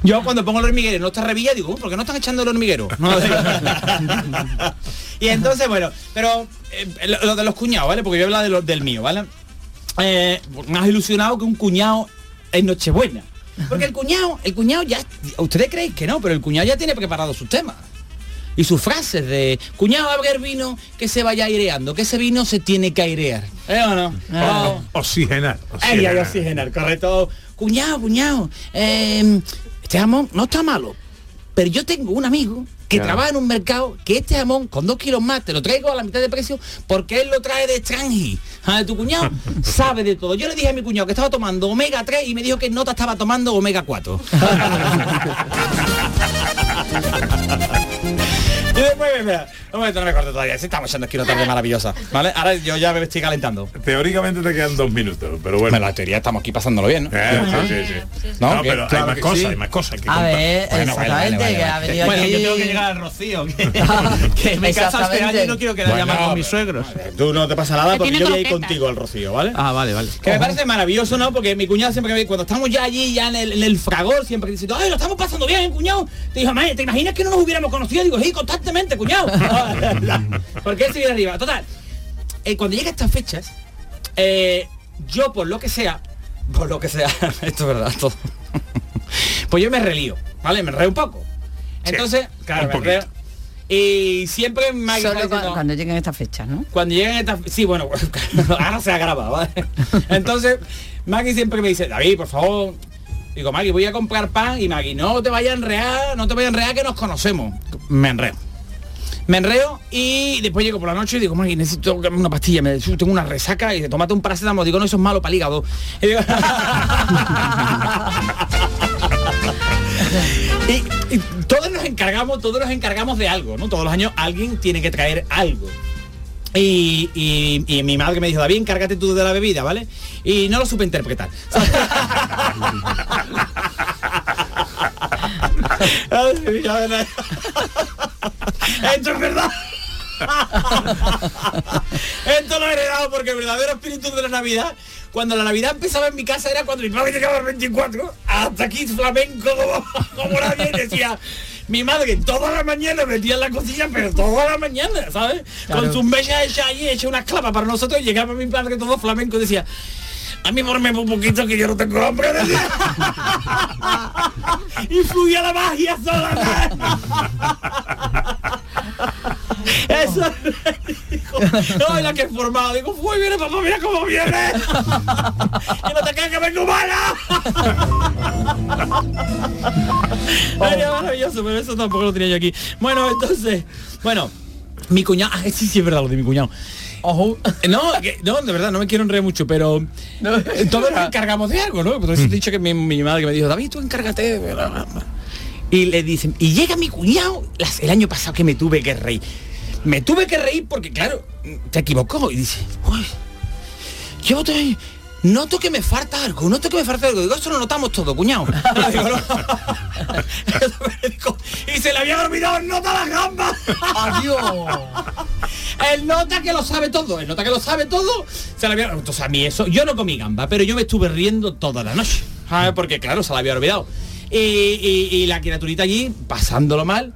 Yo cuando pongo el hormiguero y no está Revilla digo, "Uh, ¿por qué no están echando el hormiguero? No, y entonces, bueno, pero eh, lo, lo de los cuñados, ¿vale? Porque yo hablo de lo- del mío, ¿vale? Eh, más ilusionado que un cuñado en Nochebuena. Porque el cuñado, el cuñado ya, ustedes creéis que no, pero el cuñado ya tiene preparado sus temas. Y sus frases de cuñado a ver vino que se vaya aireando, que ese vino se tiene que airear. ¿Eh o no? Oh. Oxigenar. Ay, ay, oxigenar. oxigenar, correcto. Cuñado, cuñado, eh, este jamón no está malo, pero yo tengo un amigo que Claro. trabaja en un mercado que este jamón con dos kilos más te lo traigo a la mitad de precio porque él lo trae de Strangi. Ah, Tu cuñado sabe de todo. Yo le dije a mi cuñado que estaba tomando omega 3 y me dijo que Nota estaba tomando omega 4. Y después, mira, momento, no me corte todavía, si estamos echando aquí una tarde maravillosa, ¿vale? Ahora yo ya me estoy calentando. Teóricamente te quedan dos minutos, pero bueno. En la teoría estamos aquí pasándolo bien, ¿no? Eh, sí, sí, sí. ¿No? No, Que- pero hay claro más que cosas, sí. hay más cosas que A contar. ver, Bueno, vale, exactamente, vale, que vale, ha vale. venido Bueno, aquí... yo tengo que llegar al Rocío, que, que me casa este año y no quiero quedar Bueno, llamar con mis pero- suegros. Tú no te pasa nada Que porque yo voy a ir contigo al Rocío, ¿vale? Ah, vale, vale. Que me parece maravilloso, ¿no? Porque mi cuñado siempre que me- cuando estamos ya allí, ya en el, en el fragor, siempre dice, ay, lo estamos pasando bien, cuñado. Te dijo, "Mae, ¿te imaginas que no nos hubiéramos conocido? Digo, sí, cuñado. Porque él sigue arriba. Total, eh, cuando llega estas fechas, eh, yo por lo que sea, por lo que sea, esto es verdad, todo. pues yo me relío, ¿vale? Me reo un poco. Entonces, claro, un me poquito. reo. Y siempre me ha Solo estado cu- diciendo- cuando lleguen estas fechas, ¿no? cuando llegan estas... Sí, bueno, ahora se agrava, ¿vale? Entonces, Maggie siempre me dice, David, por favor. Digo, Maggie, voy a comprar pan y Maggie, no te vayas a enrear, no te vayas a enrear que nos conocemos. Me enreo. Me enreo y después llego por la noche y digo, necesito una pastilla, me tengo una resaca y dice, tómate un paracetamol. Digo, no, eso es malo para el hígado. Y todos nos encargamos, todos nos encargamos de algo, ¿no? Todos los años alguien tiene que traer algo. Y, y- y mi madre me dijo, David, encárgate tú de la bebida, ¿vale? Y no lo supe interpretar. Esto es verdad. Esto lo he heredado porque el verdadero espíritu de la Navidad, cuando la Navidad empezaba en mi casa era cuando mi padre llegaba al 24, hasta aquí flamenco como, como nadie decía, mi madre toda la mañana metía en la cocina, pero toda la mañana, ¿sabes? Con sus mesas hechas allí, hecha una clava para nosotros y llegaba mi padre todo flamenco y decía, a mí morme un poquito que yo no tengo hambre. y fluía la magia sola. Eso no, la que he formado, digo, fue viene papá, mira cómo viene. y no te creas que vengo mala. Ay, era maravilloso, pero eso tampoco lo tenía yo aquí. Bueno, entonces, bueno, mi cuñado, ah, sí, sí es verdad lo de mi cuñado. Ojo. No, que- no, de verdad, no me quiero enredar mucho, pero eh, todos nos encargamos de algo, ¿no? Entonces he dicho que mi, mi madre que me dijo, David, tú encárgate. de bla, bla, bla". Y le dicen, y llega mi cuñado, las- el año pasado que me tuve que reír. Me tuve que reír porque, claro, te equivocó. Y dice, uy, yo te... Noto que me falta algo, noto que me falta algo. Digo, eso lo notamos todo, cuñado. Digo, no. y se le había olvidado el nota las gambas. Adiós. Él nota que lo sabe todo, él nota que lo sabe todo. Se le había... Entonces a mí eso, yo no comí gamba, pero yo me estuve riendo toda la noche. ¿sabes? Porque claro, se la había olvidado. Y, y- y la criaturita allí, pasándolo mal,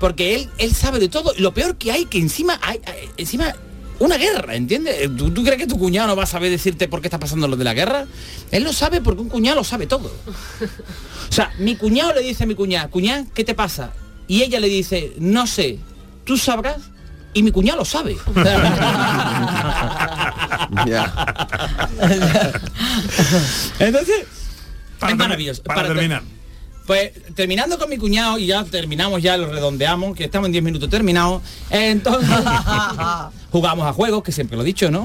porque él, él sabe de todo. Lo peor que hay, que encima hay- encima una guerra, ¿entiendes? ¿Tú, tú crees que tu cuñado no va a saber decirte por qué está pasando lo de la guerra? Él lo sabe porque un cuñado lo sabe todo. O sea, mi cuñado le dice a mi cuñada, cuñada, ¿qué te pasa? Y ella le dice, no sé, tú sabrás. Y mi cuñado lo sabe. Entonces, es maravilloso. Para, terminar. Pues terminando con mi cuñado y ya terminamos, ya lo redondeamos, que estamos en 10 minutos terminados. Entonces jugamos a juegos, que siempre lo he dicho, ¿no?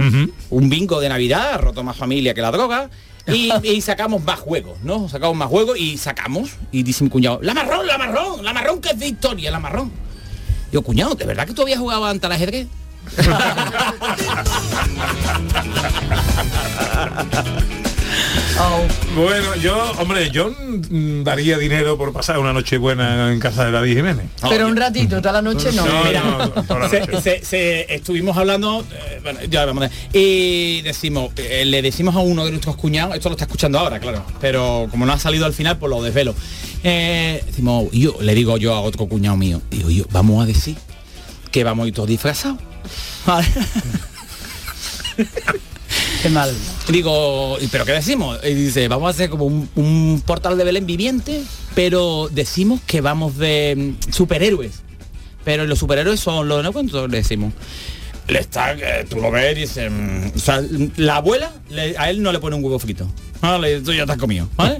Un bingo de Navidad, roto más familia que la droga. Y, y sacamos más juegos, ¿no? Sacamos más juegos y sacamos. Y dice mi cuñado, la marrón, la marrón, la marrón que es de historia, la marrón. Digo, cuñado, ¿de verdad que tú habías jugado antes al ajedrez? Bueno, yo, hombre, yo mm, daría dinero por pasar una noche buena en casa de David Jiménez. Pero un ratito, toda la noche no. No, Mira, no, toda la se- noche. se- se- estuvimos hablando, eh, bueno, ya vamos a y decimos, eh, le decimos a uno de nuestros cuñados, esto lo está escuchando ahora, claro, pero como no ha salido al final, pues lo desvelo. Eh, decimos, yo le digo yo a otro cuñado mío, digo yo, vamos a decir que vamos a ir todos disfrazados. Qué mal. Digo, ¿y pero qué decimos? Y dice, vamos a hacer como un, portal de Belén viviente, pero decimos que vamos de mm, superhéroes. Pero los superhéroes son los no cuánto le decimos. Le está, eh, tú lo ves y dice, mm, o sea, la abuela le- a él no le pone un huevo frito. Vale, tú ya te has comido, ¿vale?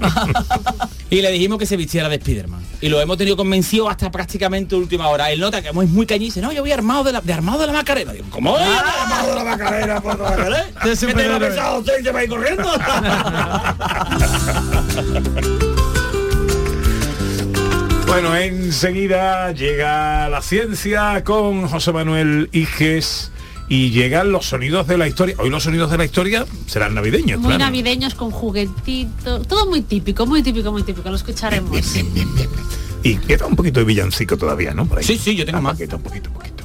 y le dijimos que se vistiera de Spiderman. Y lo hemos tenido convencido hasta prácticamente última hora. Él nota que es muy dice, no, yo voy armado de, la, de armado de la Macarena. Digo, ¿cómo voy armado de la Macarena? Por la Macarena? ¿Qué te usted va a ir corriendo? Bueno, enseguida llega la ciencia con José Manuel Iges y llegan los sonidos de la historia. Hoy los sonidos de la historia serán navideños, Muy claro. navideños con juguetitos, todo muy típico, muy típico, muy típico, lo escucharemos. Y queda un poquito de villancico todavía, ¿no? Por ahí. Sí, sí, yo tengo Un más. poquito, un poquito, un poquito.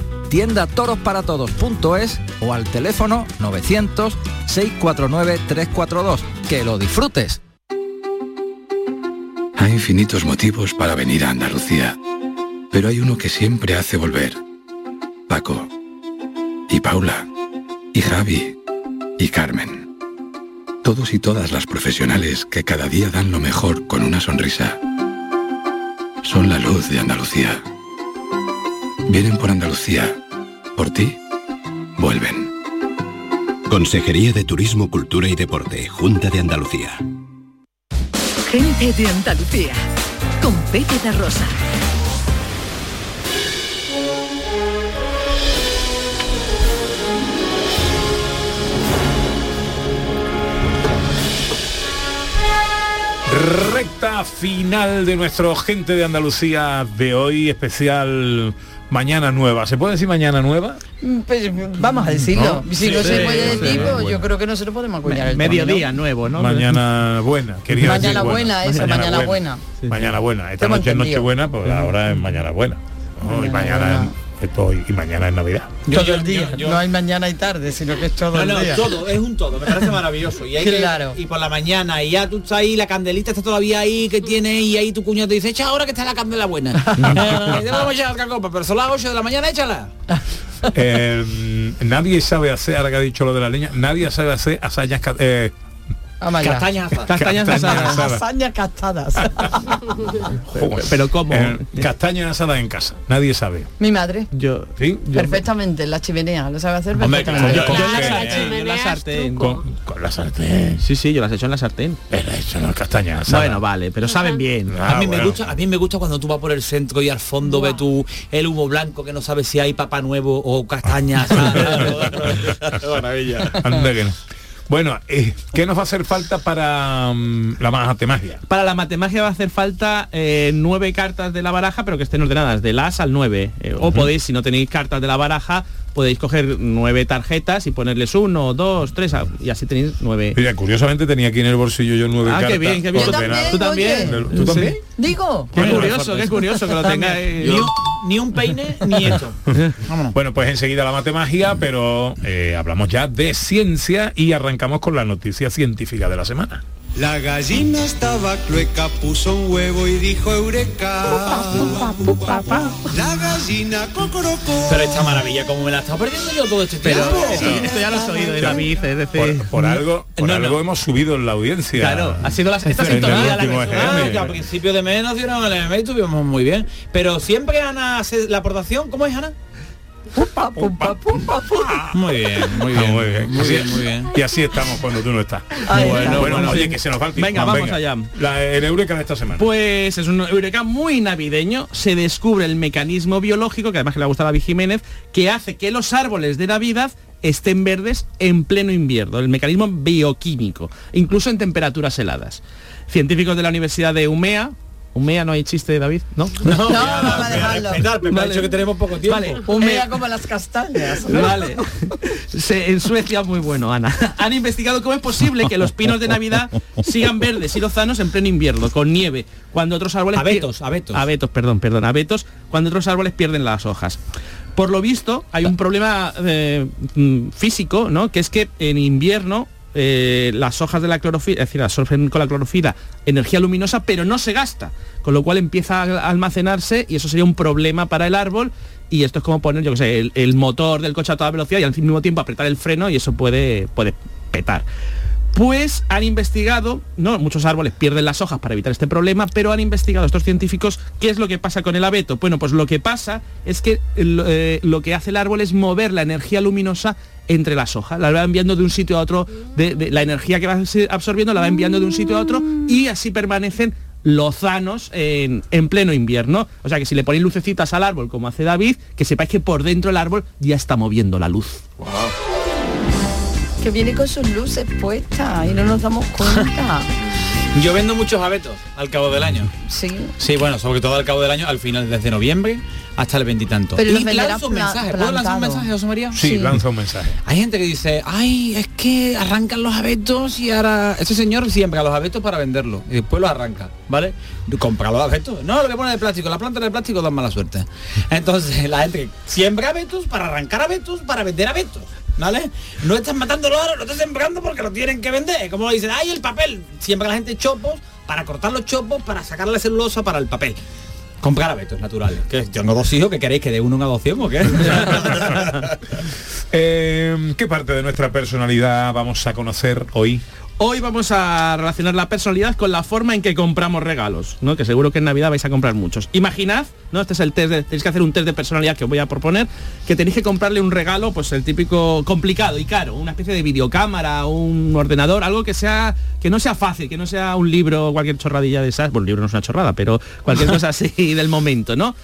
tiendatorosparatodos.es o al teléfono 900-649-342. ¡Que lo disfrutes! Hay infinitos motivos para venir a Andalucía, pero hay uno que siempre hace volver. Paco, y Paula, y Javi, y Carmen. Todos y todas las profesionales que cada día dan lo mejor con una sonrisa. Son la luz de Andalucía. Vienen por Andalucía. Por ti, vuelven. Consejería de Turismo, Cultura y Deporte, Junta de Andalucía. Gente de Andalucía. Con Pepe da Rosa. Recta final de nuestro Gente de Andalucía de hoy, especial Mañana Nueva. ¿Se puede decir Mañana Nueva? Mm, Pues vamos a decirlo. ¿No? Si Sí, no se puede decir, pues bueno. yo creo que no se lo podemos acuñar. el Mediodía nuevo, ¿no? Mañana buena. Quería Mañana decir buena, eso, mañana buena. Mañana buena. Esta noche es entendido. Nochebuena, pues ahora es Mañana buena. y mañana y mañana es Navidad. todo el día. no hay mañana y tarde, sino que es todo No, el no, día. todo, es un todo, me parece maravilloso. Y hay que- Claro. y por la mañana, y ya tú estás ahí, la candelita está todavía ahí que tiene, y ahí tu cuñado te dice, echa ahora que está la candela buena. Eh, ya vamos a echar otra copa, pero son las 8 de la mañana, échala. Eh, nadie sabe hacer, ahora que ha dicho lo de la leña, nadie sabe hacer hazañas eh, Allá. Castañas asadas. Castañas asadas. Hazañas castadas. Pero ¿cómo? Eh, castañas asadas en casa. Nadie sabe. Mi madre. Yo, ¿Sí? Perfectamente, la chimenea, lo sabe hacer Hombre, perfectamente. Yo eh, hecho en la sartén. Con, con la sartén. Sí, sí, yo las he hecho en la sartén. Pero eso no es castañas asadas. Bueno, vale, pero saben bien. Ah, a mí me gusta, a mí me gusta cuando tú vas por el centro y al fondo ves tú el humo blanco que no sabes si hay papá nuevo o castañas. Maravilla. Anda que no. Bueno, eh, ¿qué nos va a hacer falta para mm, la matemagia? Para la matemagia va a hacer falta eh, nueve cartas de la baraja, pero que estén ordenadas del as al 9. Eh, O podéis, si no tenéis cartas de la baraja, podéis coger nueve tarjetas y ponerles uno, dos, tres, ah, y así tenéis nueve. Mira, curiosamente tenía aquí en el bolsillo yo nueve Ah, cartas. qué bien, qué bien. Yo. ¿Tú también? ¿Tú también? Digo. Qué curioso, qué curioso que lo tengáis. Ni un, ni un peine ni esto. Bueno, pues enseguida la matemagia, pero eh, hablamos ya de ciencia y arrancamos con la noticia científica de la semana. La gallina estaba clueca, puso un huevo y dijo eureka. La gallina cocorocó. Pero esta maravilla, como me la he estado perdiendo yo todo este Pero tiempo. sí, esto ya lo has oído de David, es decir... Por, por algo, por No, no. algo hemos subido en la audiencia. Claro, ha sido la esta sintonía la que- a principio de mes nos dieron el EME y estuvimos muy bien. Pero siempre Ana hace la aportación. ¿Cómo es Ana? Muy bien, muy Ah, bien. muy bien. Muy bien, muy bien. Y así estamos cuando tú no estás. Bueno, bueno, Bueno, oye, sí. que se nos va el tiempo. Venga, vamos allá. La, el Eureka de esta semana. Pues es un eureka muy navideño. Se descubre el mecanismo biológico, que además que le gusta a David Jiménez, que hace que los árboles de Navidad estén verdes en pleno invierno. El mecanismo bioquímico, incluso en temperaturas heladas. Científicos de la Universidad de Umea. Umea no hay chiste, David, ¿no? No, vamos a dejarlo. respetar, me ha Vale. dicho que tenemos poco tiempo. Vale, Humea como las castañas. ¿no? Vale. Se- en Suecia muy bueno, Ana. Han investigado cómo es posible que los pinos de Navidad sigan verdes y lozanos en pleno invierno, con nieve, cuando otros árboles... Abetos, abetos. Abetos, perdón, perdón, abetos, cuando otros árboles pierden las hojas. Por lo visto, hay un problema eh, mm, físico, ¿no? Que es que en invierno eh, las hojas de la clorofila, es decir, absorben con la clorofila energía luminosa, pero no se gasta, con lo cual empieza a almacenarse y eso sería un problema para el árbol. Y esto es como poner, yo sé, el, el motor del coche a toda velocidad y al mismo tiempo apretar el freno y eso puede, puede petar. Pues han investigado, no, muchos árboles pierden las hojas para evitar este problema, pero han investigado estos científicos qué es lo que pasa con el abeto. Bueno, pues lo que pasa es que eh, lo que hace el árbol es mover la energía luminosa entre las hojas, la va enviando de un sitio a otro, de, la energía que va absorbiendo la va enviando de un sitio a otro y así permanecen lozanos en, en pleno invierno. O sea que si le ponéis lucecitas al árbol, como hace David, que sepáis que por dentro el árbol ya está moviendo la luz. Que viene con sus luces puestas y no nos damos cuenta. Yo vendo muchos abetos al cabo del año. Sí. Sí, bueno, sobre todo al cabo del año, al final desde noviembre hasta el veintitanto. Pero Y lanzo un mensaje. ¿Puedo lanzar un mensaje, José María? Sí, lanza un mensaje. Hay gente que dice, ay, es que arrancan los abetos y ahora ese señor siembra los abetos para venderlos y después los arranca, ¿vale? Compra los abetos. No, lo que pone de plástico, la planta de plástico da mala suerte. Entonces la gente siembra abetos para arrancar abetos para vender abetos. ¿Vale? No están matando los árboles, lo están sembrando porque lo tienen que vender. Como dicen, ay, el papel. Siembra la gente chopos para cortar los chopos, para sacar la celulosa para el papel. Comprar abetos naturales. Que tengo dos hijos que queréis que dé uno en adopción o? Eh, ¿Qué parte de nuestra personalidad vamos a conocer hoy? Hoy vamos a relacionar la personalidad con la forma en que compramos regalos, ¿no? Que seguro que en Navidad vais a comprar muchos. Imaginad, ¿no? Este es el test de, tenéis que hacer un test de personalidad que os voy a proponer, que tenéis que comprarle un regalo, pues el típico complicado y caro, una especie de videocámara, un ordenador, algo que sea, que no sea fácil, que no sea un libro o cualquier chorradilla de esas. Bueno, un libro no es una chorrada, pero cualquier cosa así del momento, ¿no?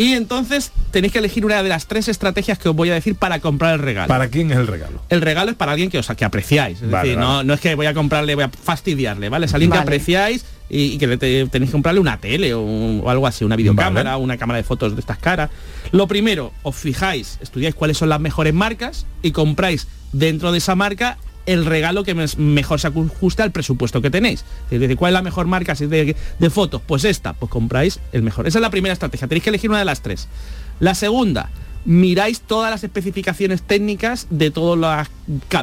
Y entonces tenéis que elegir una de las tres estrategias que os voy a decir para comprar el regalo. ¿Para quién es el regalo? El regalo es para alguien que os que apreciáis. Es Vale, decir, vale. No, no es que voy a comprarle, voy a fastidiarle, ¿vale? Es alguien Vale. que apreciáis y, y que le te- tenéis que comprarle una tele o, un- o algo así, una videocámara, una cámara de fotos de estas caras. Lo primero, os fijáis, estudiáis cuáles son las mejores marcas y compráis dentro de esa marca el regalo que mejor se ajusta al presupuesto que tenéis. Es decir, ¿cuál es la mejor marca de, de fotos? Pues esta, pues compráis el mejor. Esa es la primera estrategia, tenéis que elegir una de las tres. La segunda, miráis todas las especificaciones técnicas de todas las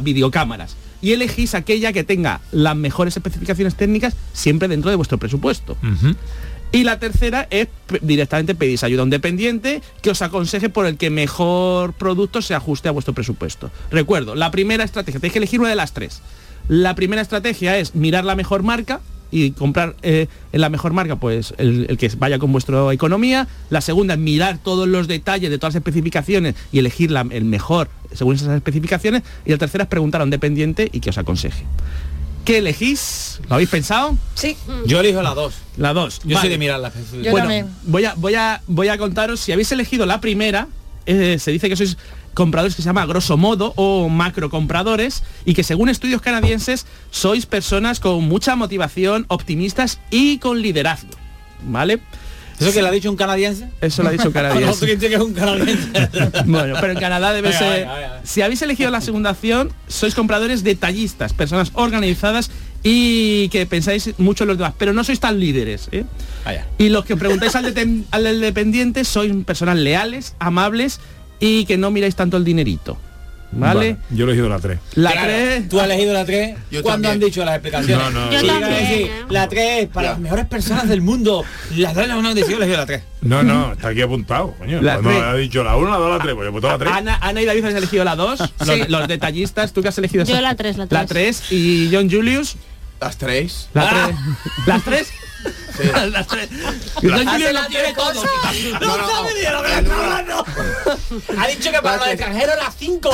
videocámaras y elegís aquella que tenga las mejores especificaciones técnicas siempre dentro de vuestro presupuesto. Y la tercera es directamente pedís ayuda a un dependiente que os aconseje por el que mejor producto se ajuste a vuestro presupuesto. Recuerdo, la primera estrategia, tenéis que elegir una de las tres. La primera estrategia es mirar la mejor marca y comprar eh, en la mejor marca pues el, el que vaya con vuestra economía. La segunda es mirar todos los detalles de todas las especificaciones y elegir la- el mejor según esas especificaciones. Y la tercera es preguntar a un dependiente y que os aconseje. ¿Qué elegís? ¿Lo habéis pensado? Sí. Yo elijo la dos. La 2. Yo soy de mirar la Yo bueno, también. voy a, voy, a, voy a contaros, si habéis elegido la primera, eh, se dice que sois compradores que se llama grosso modo o macro compradores y que según estudios canadienses sois personas con mucha motivación, optimistas y con liderazgo. ¿Vale? ¿Eso que le ha dicho un canadiense? Eso lo ha dicho un canadiense. tú dices que es un canadiense. Bueno, pero en Canadá debe Venga, ser... venga, venga. Si habéis elegido la segunda opción, sois compradores detallistas, personas organizadas y que pensáis mucho en los demás, pero no sois tan líderes. ¿eh? Vaya. Y los que preguntáis al, al dependiente sois personas leales, amables y que no miráis tanto el dinerito. ¿Vale? Yo he elegido la 3. La Claro, tres- Tú has elegido la 3 Yo cuando han dicho las explicaciones. No, no, Yo también, decir, la 3 para Ya. las mejores personas del mundo. Las 3 las han dicho, yo he elegido la 3. No, no, está aquí apuntado, coño. La Cuando tres. ha dicho la 1, la 2, la 3, pues yo he puesto la 3. Ana, Ana y David habéis elegido la 2, los, los detallistas, tú que has elegido Yo esa- la tres, la La tres. 3 y John Julius, Las tres. la Ah. 3. ¿Las 3? Las 3. John Julius la tiene todo. No, No, no, sabe de lo que le está hablando. Ha dicho que para los extranjeros las 5.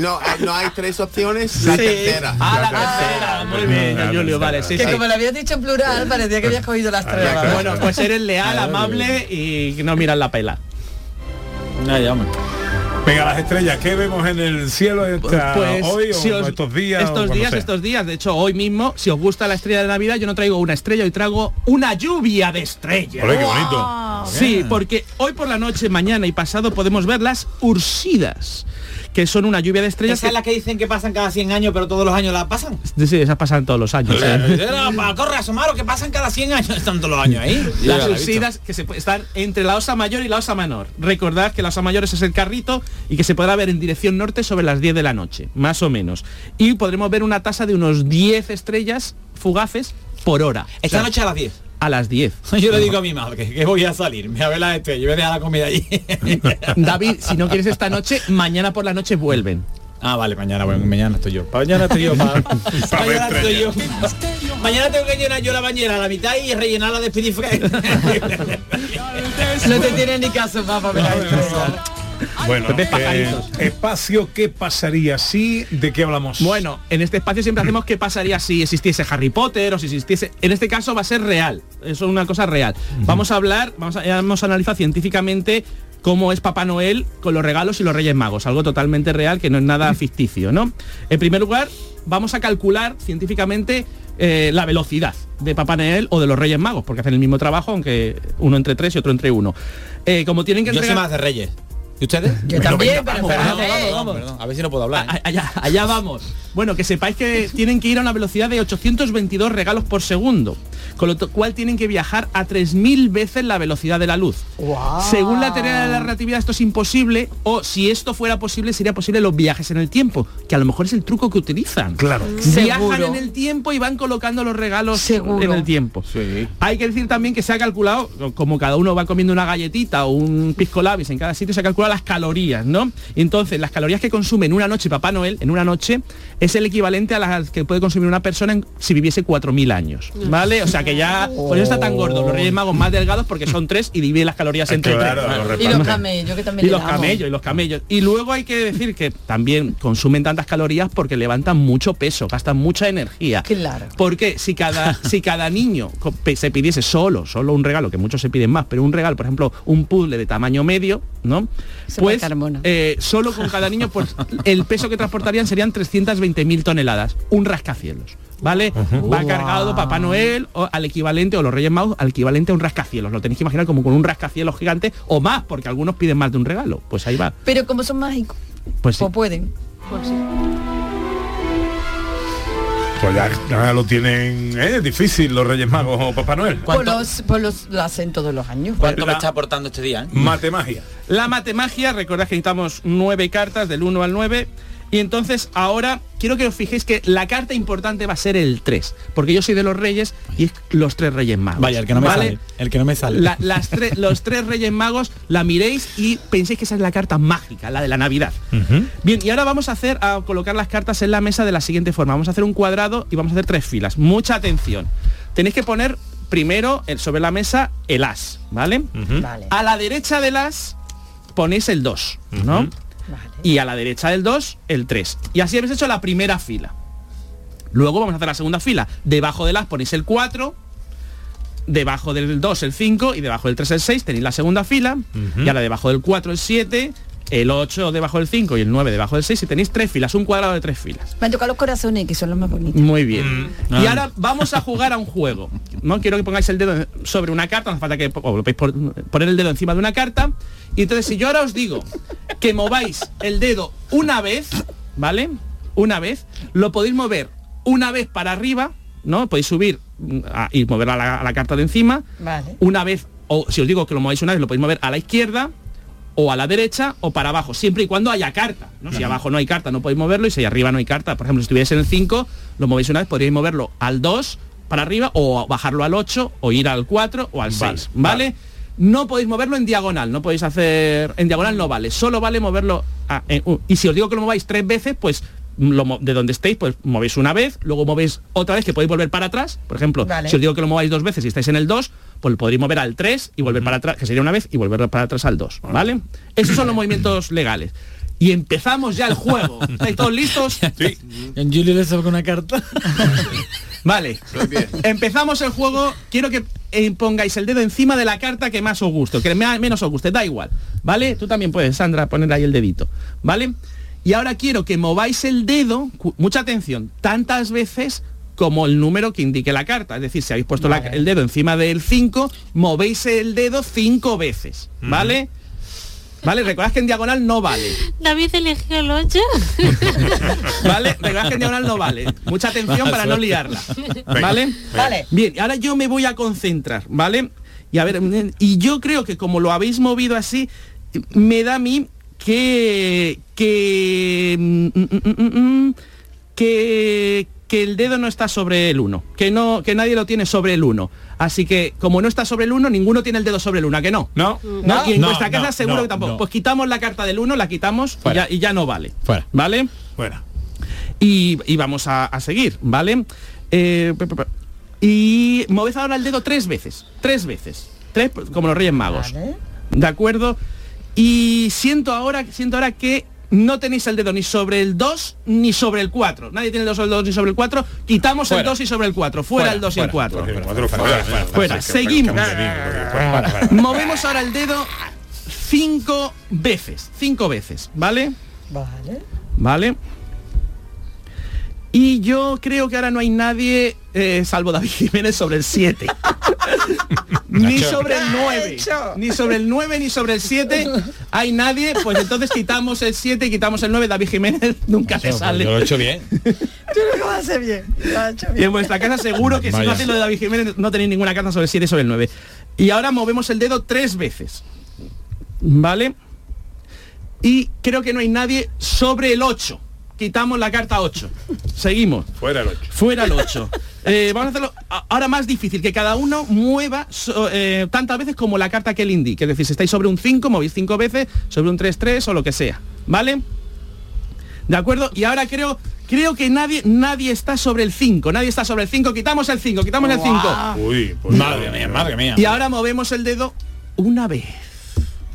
No, no hay tres opciones. La Sí. tercera. Ah, la tercera. Muy bien, Julius, vale, sí, Que sí. como lo habías dicho en plural, parecía que habías cogido las tres. Ah, Bueno, pues eres leal, amable y no miras la pela. No, ya, hombre. Venga, las estrellas, ¿qué vemos en el cielo esta- Pues hoy o si os- estos días? Estos días, sea? estos días. De hecho, hoy mismo, si os gusta la estrella de Navidad, yo no traigo una estrella, hoy traigo una lluvia de estrellas. Olé, qué bonito. Sí, porque hoy por la noche, mañana y pasado podemos ver las Ursidas, que son una lluvia de estrellas. Esa es la que dicen que pasan cada 100 años, pero todos los años la pasan. que- Sí, esas pasan todos los años. ¿eh? Para corre asomaro que pasan cada 100 años, están todos los años ahí. Las. Ursidas que se estar entre la osa mayor y la osa menor. Recordad que la osa mayor es el carrito y que se podrá ver en dirección norte sobre las 10 de la noche, más o menos. Y podremos ver una tasa de unos 10 estrellas fugaces por hora. Esta O sea, noche a las 10. A las 10. Yo le digo a mi madre que voy a salir, me voy a ver las estrellas, yo voy a dejar la comida allí. David, si no quieres esta noche, mañana por la noche vuelven. Ah, vale, mañana, bueno, mañana estoy yo. Para mañana estoy yo. Para, para mañana estoy yo. Mañana tengo que llenar yo la bañera a la mitad y rellenarla de spidifre. No te tiene ni caso, papá. la estrella. Bueno, Pepe eh, Pajaritos. espacio, ¿qué pasaría si? ¿De qué hablamos? Bueno, en este espacio siempre hacemos qué pasaría si existiese Harry Potter o si existiese. En este caso va a ser real. Eso es una cosa real. Vamos a hablar, vamos a, vamos a analizar científicamente cómo es Papá Noel con los regalos y los Reyes Magos, algo totalmente real que no es nada ficticio, ¿no? En primer lugar, vamos a calcular científicamente eh, la velocidad de Papá Noel o de los Reyes Magos, porque hacen el mismo trabajo, aunque uno entre tres y otro entre uno. Eh, como tienen que Yo soy entregar- más de Reyes. ¿Y ustedes? Yo también, pero vamos, vamos, perdón. A ver si no puedo hablar. ¿eh? Allá, allá vamos. Bueno, que sepáis que tienen que ir a una velocidad de 822 regalos por segundo, con lo to- cual tienen que viajar a 3.000 veces la velocidad de la luz. Según la teoría de la relatividad esto es imposible, o si esto fuera posible, sería posible los viajes en el tiempo, que a lo mejor es el truco que utilizan. Claro. Viajan Seguro. en el tiempo y van colocando los regalos Seguro. en el tiempo. Sí. Hay que decir también que se ha calculado, como cada uno va comiendo una galletita o un pisco labis en cada sitio, se ha calculado las calorías, ¿no? Y entonces, las calorías que consume en una noche Papá Noel, en una noche, es el equivalente a las que puede consumir una persona en- si viviese 4.000 años, ¿vale? O sea que ya, por eso está tan gordo. Los Reyes Magos más delgados porque son tres y dividen las calorías entre Claro, tres. lo Y los camellos, que también Y los camellos, y los camellos. Y luego hay que decir que también consumen tantas calorías porque levantan mucho peso, gastan mucha energía. Claro. Porque si cada, si cada niño se pidiese solo, solo un regalo, que muchos se piden más, pero un regalo, por ejemplo, un puzzle de tamaño medio, ¿no? Pues eh, solo con cada niño, pues el peso que transportarían serían 320.000 toneladas. Un rascacielos. ¿Vale? Va cargado Papá Noel o al equivalente, o los Reyes Magos, al equivalente a un rascacielos. Lo tenéis que imaginar como con un rascacielos gigante o más, porque algunos piden más de un regalo. Pues ahí va. Pero como son mágicos, Pues sí. pues pueden. Pues sí. Pues ya, ya lo tienen eh, difícil los Reyes Magos o Papá Noel. Pues ¿Cuánto, los, pues los lo hacen todos los años. cuánto me está aportando este día? eh? Matemagia. La matemagia, recordad que necesitamos nueve cartas del 1 al 9. Y entonces ahora quiero que os fijéis que la carta importante va a ser el 3. Porque yo soy de los reyes y es los tres reyes magos. Vaya, el que no me ¿vale? sale. El que no me sale. La- las tre- los tres reyes magos la miréis y penséis que esa es la carta mágica, la de la Navidad. Bien, y ahora vamos a hacer a colocar las cartas en la mesa de la siguiente forma. Vamos a hacer un cuadrado y vamos a hacer tres filas. Mucha atención. Tenéis que poner primero el- sobre la mesa el as, ¿vale? Vale. A la derecha del as ponéis el 2, ¿no? Y a la derecha del 2, el 3. Y así habéis hecho la primera fila. Luego vamos a hacer la segunda fila. Debajo del as ponéis el 4, debajo del 2 el 5 y debajo del 3 el 6 tenéis la segunda fila. Y ahora debajo del 4 el 7, el 8 debajo del 5 y el 9 debajo del 6 y tenéis tres filas, un cuadrado de tres filas. Me han tocado los corazones, que son los más bonitos. Muy bien. Mm. Y Ah. ahora vamos a jugar a un juego. No quiero que pongáis el dedo sobre una carta, no hace falta que o lo podéis por- poner el dedo encima de una carta. Y entonces si yo ahora os digo que mováis el dedo una vez, ¿vale? Una vez, lo podéis mover una vez para arriba, ¿no? Podéis subir mm, a- y mover a la, a la carta de encima. Vale. Una vez, o si os digo que lo mováis una vez, lo podéis mover a la izquierda o a la derecha o para abajo, siempre y cuando haya carta. ¿no? Si abajo no hay carta no podéis moverlo y si arriba no hay carta, por ejemplo, si estuviese en el 5, lo movéis una vez, podríais moverlo al 2 para arriba o bajarlo al 8 o ir al 4 o al 6, ¿vale? No podéis moverlo en diagonal, no podéis hacer en diagonal no vale, solo vale moverlo a- en- uh, y si os digo que lo mováis tres veces, pues lo de donde estéis, pues movéis una vez, luego movéis otra vez que podéis volver para atrás, por ejemplo, Vale. si os digo que lo mováis dos veces y estáis en el 2, pues podréis mover al 3 y volver para atrás, que sería una vez, y volver para atrás al 2, ¿vale? Esos son los movimientos legales. Y empezamos ya el juego. ¿Estáis todos listos? Sí. En Julio le saca una carta. Vale. Empezamos el juego. Quiero que eh, pongáis el dedo encima de la carta que más os guste, que me- menos os guste, da igual. ¿Vale? Tú también puedes, Sandra, poner ahí el dedito. ¿Vale? Y ahora quiero que mováis el dedo, mucha atención, tantas veces como el número que indique la carta. Es decir, si habéis puesto la- el dedo encima del 5, movéis el dedo 5 veces. ¿Vale? ¿Vale? Recordad que en diagonal no vale. David eligió el 8. ¿Vale? Recordad que en diagonal no vale. Mucha atención para no liarla. ¿Vale? Vale. Bien, ahora yo me voy a concentrar, ¿vale? Y a ver, y yo creo que como lo habéis movido así, me da a mí que que mm, mm, mm, que que el dedo no está sobre el 1, que no que nadie lo tiene sobre el 1. Así que como no está sobre el 1, ninguno tiene el dedo sobre el 1, ¿a que no? No. ¿No? Y en No, vuestra casa no, seguro no, que tampoco. no. Pues quitamos la carta del 1, la quitamos y ya, y ya no vale. Fuera. ¿Vale? Fuera. Y, y vamos a, a seguir, ¿vale? Eh, y moved ahora el dedo tres veces. Tres veces. Tres, como los Reyes Magos. ¿De acuerdo? Y siento ahora, siento ahora que no tenéis el dedo ni sobre el 2 ni sobre el 4. Nadie tiene el dedo sobre el 2 ni sobre el 4. Quitamos el Fuera. 2 y sobre el 4. Fuera, Fuera, el 2 y el fuera, 4. fuera, Seguimos. Movemos ahora el dedo cinco veces. Cinco veces, ¿vale? Vale. ¿Vale? Y yo creo que ahora no hay nadie, eh, salvo David Jiménez, sobre el 7. ni Nacho. sobre el 9. Ni sobre el 9 ni sobre el 7 hay nadie. Pues entonces quitamos el 7 y quitamos el 9. David Jiménez nunca te Yo sale. lo he hecho bien. Tú lo que vas a hacer bien. Lo has hecho Y bien. en vuestra casa seguro que si Vaya. no hacéis lo de David Jiménez no tenéis ninguna carta sobre el 7 y sobre el 9. Y ahora movemos el dedo tres veces. ¿Vale? Y creo que no hay nadie sobre el 8. Quitamos la carta 8. Seguimos. Fuera el 8. Fuera el 8. Eh, vamos a hacerlo ahora más difícil, que cada uno mueva so- eh, tantas veces como la carta que él indique. Es decir, si estáis sobre un 5, movéis 5 veces, sobre un 3-3 o lo que sea. ¿Vale? ¿De acuerdo? Y ahora creo creo que nadie nadie está sobre el 5. Nadie está sobre el 5. Quitamos el 5, quitamos el 5. Uy, pues Madre mía, madre mía. Y ahora movemos el dedo una vez.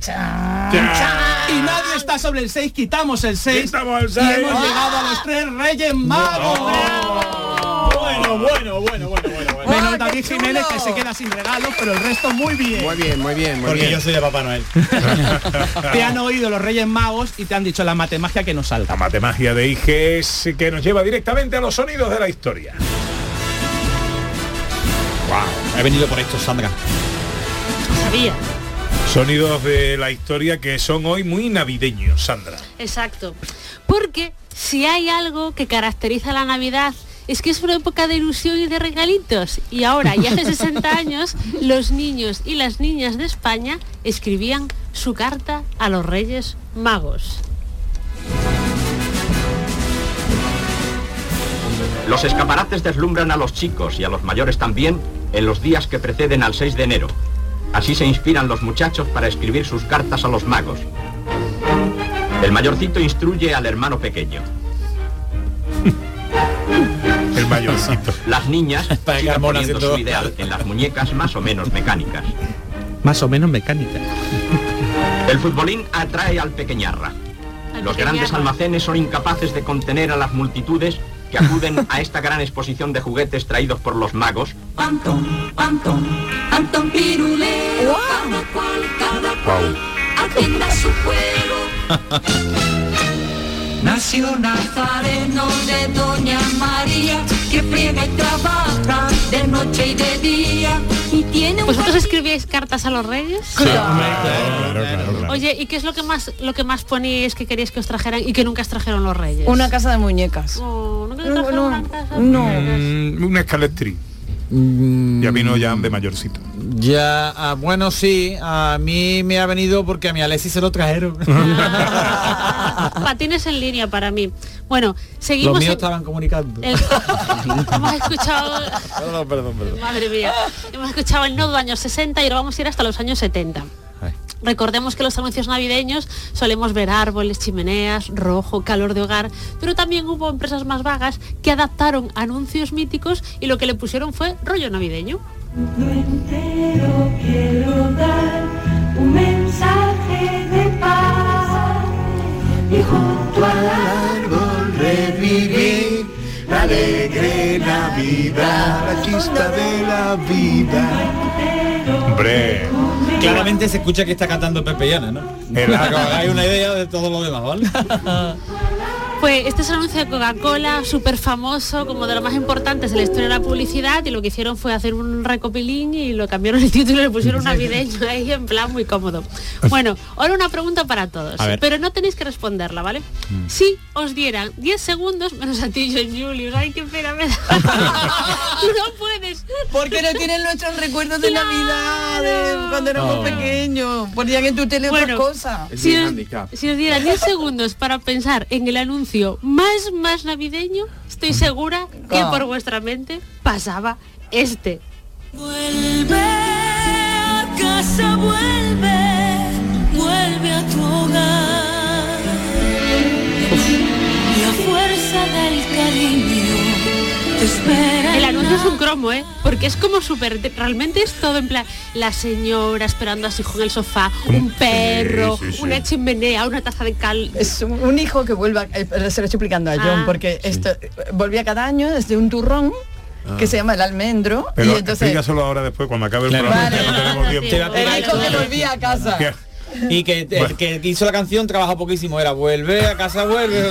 Y nadie está sobre el 6, quitamos el 6. Quitamos el Y hemos llegado a los tres Reyes Magos. Bueno, bueno, bueno, bueno, bueno. bueno. Menos David Jiménez que se queda sin regalos, pero el resto muy bien. Muy bien, muy bien, muy Porque bien. yo soy de Papá Noel. Te han oído los Reyes Magos y te han dicho la matemagia que no La salga. matemagia de IGES que nos lleva directamente a los sonidos de la historia. He venido por esto, Sandra. Sabía. Sonidos de la historia que son hoy muy navideños, Sandra. Exacto. Porque si hay algo que caracteriza la Navidad es que es una época de ilusión y de regalitos. Y ahora, y hace 60 años, los niños y las niñas de España escribían su carta a los Reyes Magos. Los escaparates deslumbran a los chicos y a los mayores también en los días que preceden al 6 de enero. Así se inspiran los muchachos para escribir sus cartas a los magos. El mayorcito instruye al hermano pequeño. El mayorcito. Las niñas siguen poniendo haciendo- su ideal en las muñecas más o menos mecánicas. Más o menos mecánica. El futbolín atrae al pequeñarra. Los grandes almacenes son incapaces de contener a las multitudes que acuden a esta gran exposición de juguetes traídos por los magos. Antón, Antón, Antón Pirulero, cada cual, cada cual, atienda su juego. Nació Nazareno de Doña María, que friega y trabaja de noche y de día. Y tiene un ¿Vosotros escribíais cartas a los Reyes? Claro, claro. Oye, ¿y qué es lo que más lo que más poníais que queríais que os trajeran y que nunca os trajeron los Reyes? Una casa de muñecas. Oh, ¿nunca No, no, una casa? no. Mm, un escaletri. Mm, Ya vino ya de mayorcito. Ya, ah, bueno, sí, a mí me ha venido porque a mi Alexis se lo trajeron. Patines en línea para mí. Bueno, Los seguimos. míos en- estaban comunicando. el- hemos escuchado Perdón, perdón, perdón. Madre mía. Hemos escuchado el nodo años 60 y ahora vamos a ir hasta los años 70. Recordemos que los anuncios navideños solemos ver árboles, chimeneas, rojo, calor de hogar, pero también hubo empresas más vagas que adaptaron anuncios míticos y lo que le pusieron fue rollo navideño. entero quiero dar un mensaje de paz y junto al árbol revivir la alegre Navidad, la de la vida. Hombre. Claramente se escucha que está cantando Pepe Llana, ¿no? Para que os hagáis una idea de todo lo demás, ¿vale? Pues este es el anuncio de Coca-Cola, súper famoso, como de lo más importantes de la historia de la publicidad, y lo que hicieron fue hacer un recopilín y lo cambiaron el título y le pusieron navideño ahí en plan muy cómodo. Bueno, ahora una pregunta para todos, pero no tenéis que responderla, ¿vale? Si os dieran 10 segundos, menos a ti, John Julius, ay, qué pena me da. Tú no puedes, Porque no tienen nuestros recuerdos de Navidad, de cuando éramos No. pequeños. Ponían en tu tele Bueno, cosas. Si os, si os diera 10 segundos para pensar en el anuncio más más navideño, estoy segura que por vuestra mente pasaba este. Vuelve a casa, vuelve, vuelve a tu hogar. La fuerza del cariño. El anuncio es un cromo, ¿eh? Porque es como súper... Realmente es todo en plan... La señora esperando a su hijo en el sofá, un perro, sí, sí. una chimenea, una taza de cal... Es un, hijo que vuelva, eh, se lo estoy explicando a John, Ah. porque esto volvía cada año desde un turrón que Ah. se llama el almendro Pero y entonces explícaselo ahora después, cuando acabe el programa, que no tenemos tiempo. el hijo que volvía a casa. Y que el que hizo la canción trabaja poquísimo, era vuelve a casa, vuelve.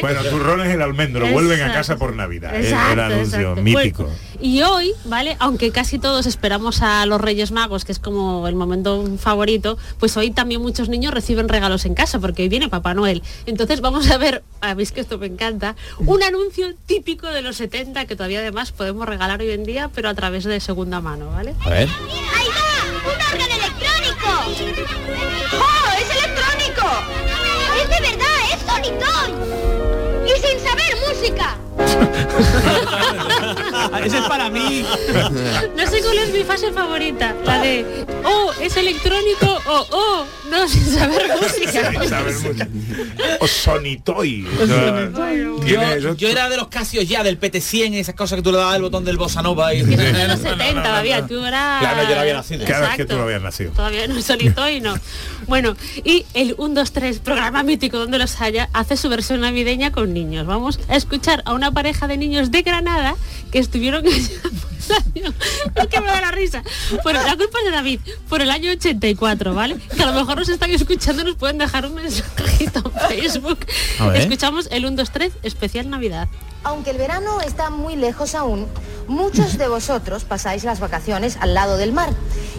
Bueno, turrones el almendro, vuelven a Exacto. casa por Navidad. Exacto, el anuncio exacto. mítico. Y hoy, ¿vale? Aunque casi todos esperamos a los Reyes Magos, que es como el momento favorito, pues hoy también muchos niños reciben regalos en casa, porque hoy viene Papá Noel. Entonces vamos a ver, a mí es que esto me encanta, un anuncio típico de los 70 que todavía además podemos regalar hoy en día, pero a través de segunda mano, ¿vale? A ver. ¡Ahí va! ¡Oh, es electrónico! ¡Es de verdad, es Toy! ¡Y sin saber música! Ese es para mí. No sé cuál es mi fase favorita, la de, oh, es electrónico, o oh, no, sin saber música. Sin saber mucho. O Sonitoy. O Yo, yo era de los Casios ya, del PT100, esas cosas que tú le dabas el botón del Bossa Nova y... En los 70 todavía, tú eras... Claro, yo no había nacido. Claro, es que tú no habías nacido. Todavía no solito y no. Bueno, y el 1, 2, 3, programa mítico donde los haya, hace su versión navideña con niños. Vamos a escuchar a una pareja de niños de Granada que estuvieron es que me da la risa. Por, la culpa es de David, por el año 84, ¿vale? Que a lo mejor nos están escuchando nos pueden dejar un mensajito en Facebook. Escuchamos el 1, 2, 3, especial Navidad. Aunque el verano está muy lejos aún, muchos de vosotros pasáis las vacaciones al lado del mar.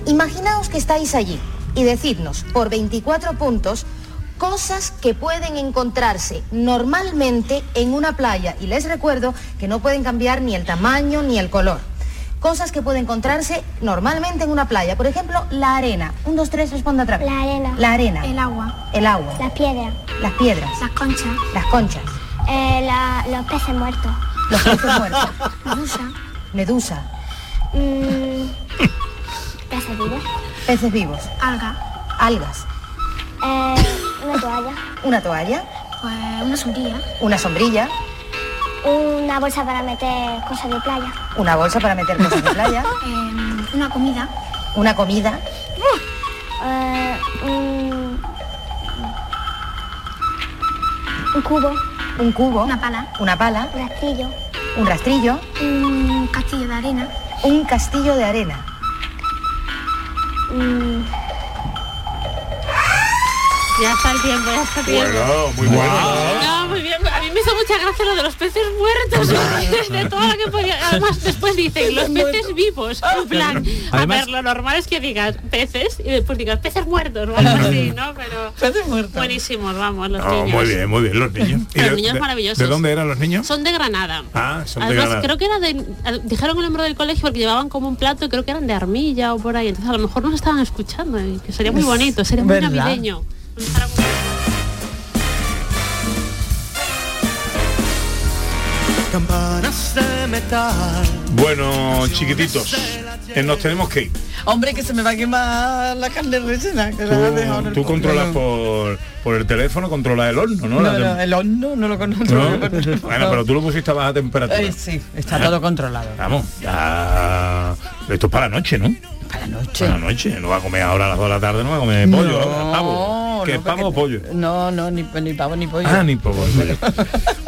Imaginaos que estáis allí y decidnos por 24 puntos cosas que pueden encontrarse normalmente en una playa. Y les recuerdo que no pueden cambiar ni el tamaño ni el color. Cosas que pueden encontrarse normalmente en una playa. Por ejemplo, la arena. Un, dos, tres, responde otra vez. La arena. La arena. El agua. El agua. Las piedras. Las piedras. Las conchas. Las conchas. Eh, la- los peces muertos. Los peces muertos. Medusa. Medusa. Mm, peces vivos. Peces vivos. Alga. Algas. Eh, una toalla. Una toalla. Pues una sombrilla. Una sombrilla. Una bolsa para meter cosas de playa. Una bolsa para meter cosas de playa. Em, una comida. Una comida. Eh, un, un cubo. Un cubo. Una pala. Una pala. Un rastrillo. Un rastrillo. Un castillo de arena. Un castillo de arena. Mm, Ya está el tiempo, ya está el tiempo. Bueno, muy bueno. No, muy bien. A mí me hizo mucha gracia lo de los peces muertos. de todo lo que podía. Además, después dicen los peces vivos. En plan, a ver, lo normal es que digas peces y después digas peces muertos o algo así, ¿no? Pero. Peces muertos. Buenísimos, vamos, los No, niños. muy bien, muy bien, los niños. ¿Y Los de- niños de- maravillosos. ¿De dónde eran los niños? Son de Granada. Ah, son de Además, Granada. creo que era de. Dijeron el nombre del colegio porque llevaban como un plato, y creo que eran de armilla o por ahí. Entonces, a lo mejor nos estaban escuchando y que sería muy Es bonito, sería muy verdad. navideño. Campanas de metal. Bueno, chiquititos, eh, nos tenemos que ir. Hombre, que se me va a quemar la carne rellena. Que Tú, tú controlas por, por el teléfono, controlas el horno, ¿no? El horno no lo conozco. ¿No? Bueno, pero tú lo pusiste a baja temperatura. Eh, sí, está todo controlado. Vamos, ya... Esto es para la noche, ¿no? Para la noche. Para la noche. No va a comer ahora a las 2 de la tarde, no va a comer pollo, pavo. ¿Qué no, pavo o pollo? No, no, ni, ni pavo ni pollo. Ah, ni pavo. pollo.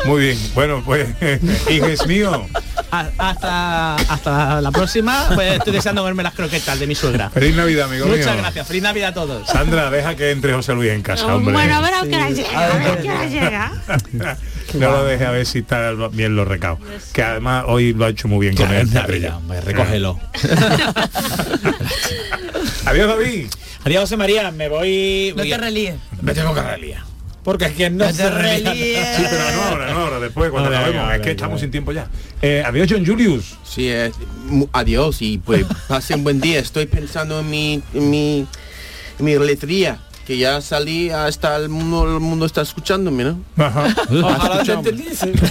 Muy bien. Bueno, pues, hijes mío. Hasta hasta la próxima. Pues estoy deseando verme las croquetas de mi suegra. Feliz Navidad, amigo Muchas mío. gracias. Feliz Navidad a todos. Sandra, deja que entre José Luis en casa, hombre. Bueno, a ver a qué hora llega, a ver hora llega. no lo deje a ver si está bien los recados. Que además hoy lo ha hecho muy bien con Navidad, hombre, recógelo. Adiós, David. Adiós, José María, me voy... No voy te relíes. Me tengo que reliar. porque es que no No te se relía. relíes. Sí, pero no ahora, no ahora, después, cuando acabemos. vale, es que estamos sin tiempo ya. Eh, adiós, John Julius. Sí, eh, adiós y pues pase un buen día. Estoy pensando en mi, en mi, en mi letría, que ya salí hasta el mundo, el mundo está escuchándome, ¿no? Ajá. Ojalá te entendiese.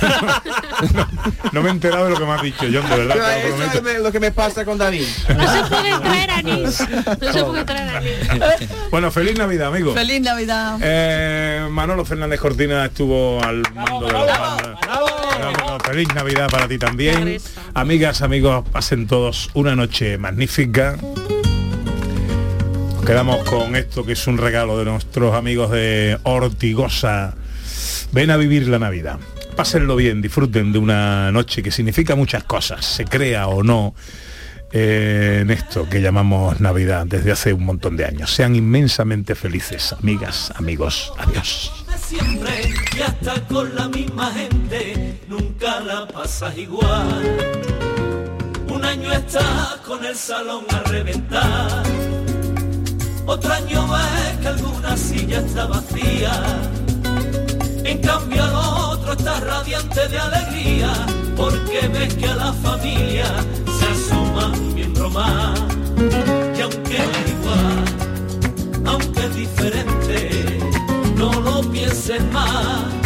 No me he enterado de lo que me has dicho, John, de verdad. Eso es me- lo que me pasa con David. No se puede traer anís. No se puede traer anís. Bueno, feliz Navidad, amigo. Feliz Navidad. Eh, Manolo Fernández Cortina estuvo al mando de los mandos. Bueno, feliz Navidad para ti también. Amigas, amigos, pasen todos una noche magnífica. Quedamos con esto que es un regalo de nuestros amigos de Ortigosa. Ven a vivir la Navidad. Pásenlo bien, disfruten de una noche que significa muchas cosas, se crea o no eh, en esto que llamamos Navidad desde hace un montón de años. Sean inmensamente felices, amigas, amigos. Adiós. siempre y hasta con la misma gente nunca la pasas igual. Un año estás con el salón a reventar, otro año ves que alguna silla está vacía. En cambio al otro está radiante de alegría, porque ves que a la familia se asoma miembro más. Y aunque es igual, aunque es diferente, no lo pienses más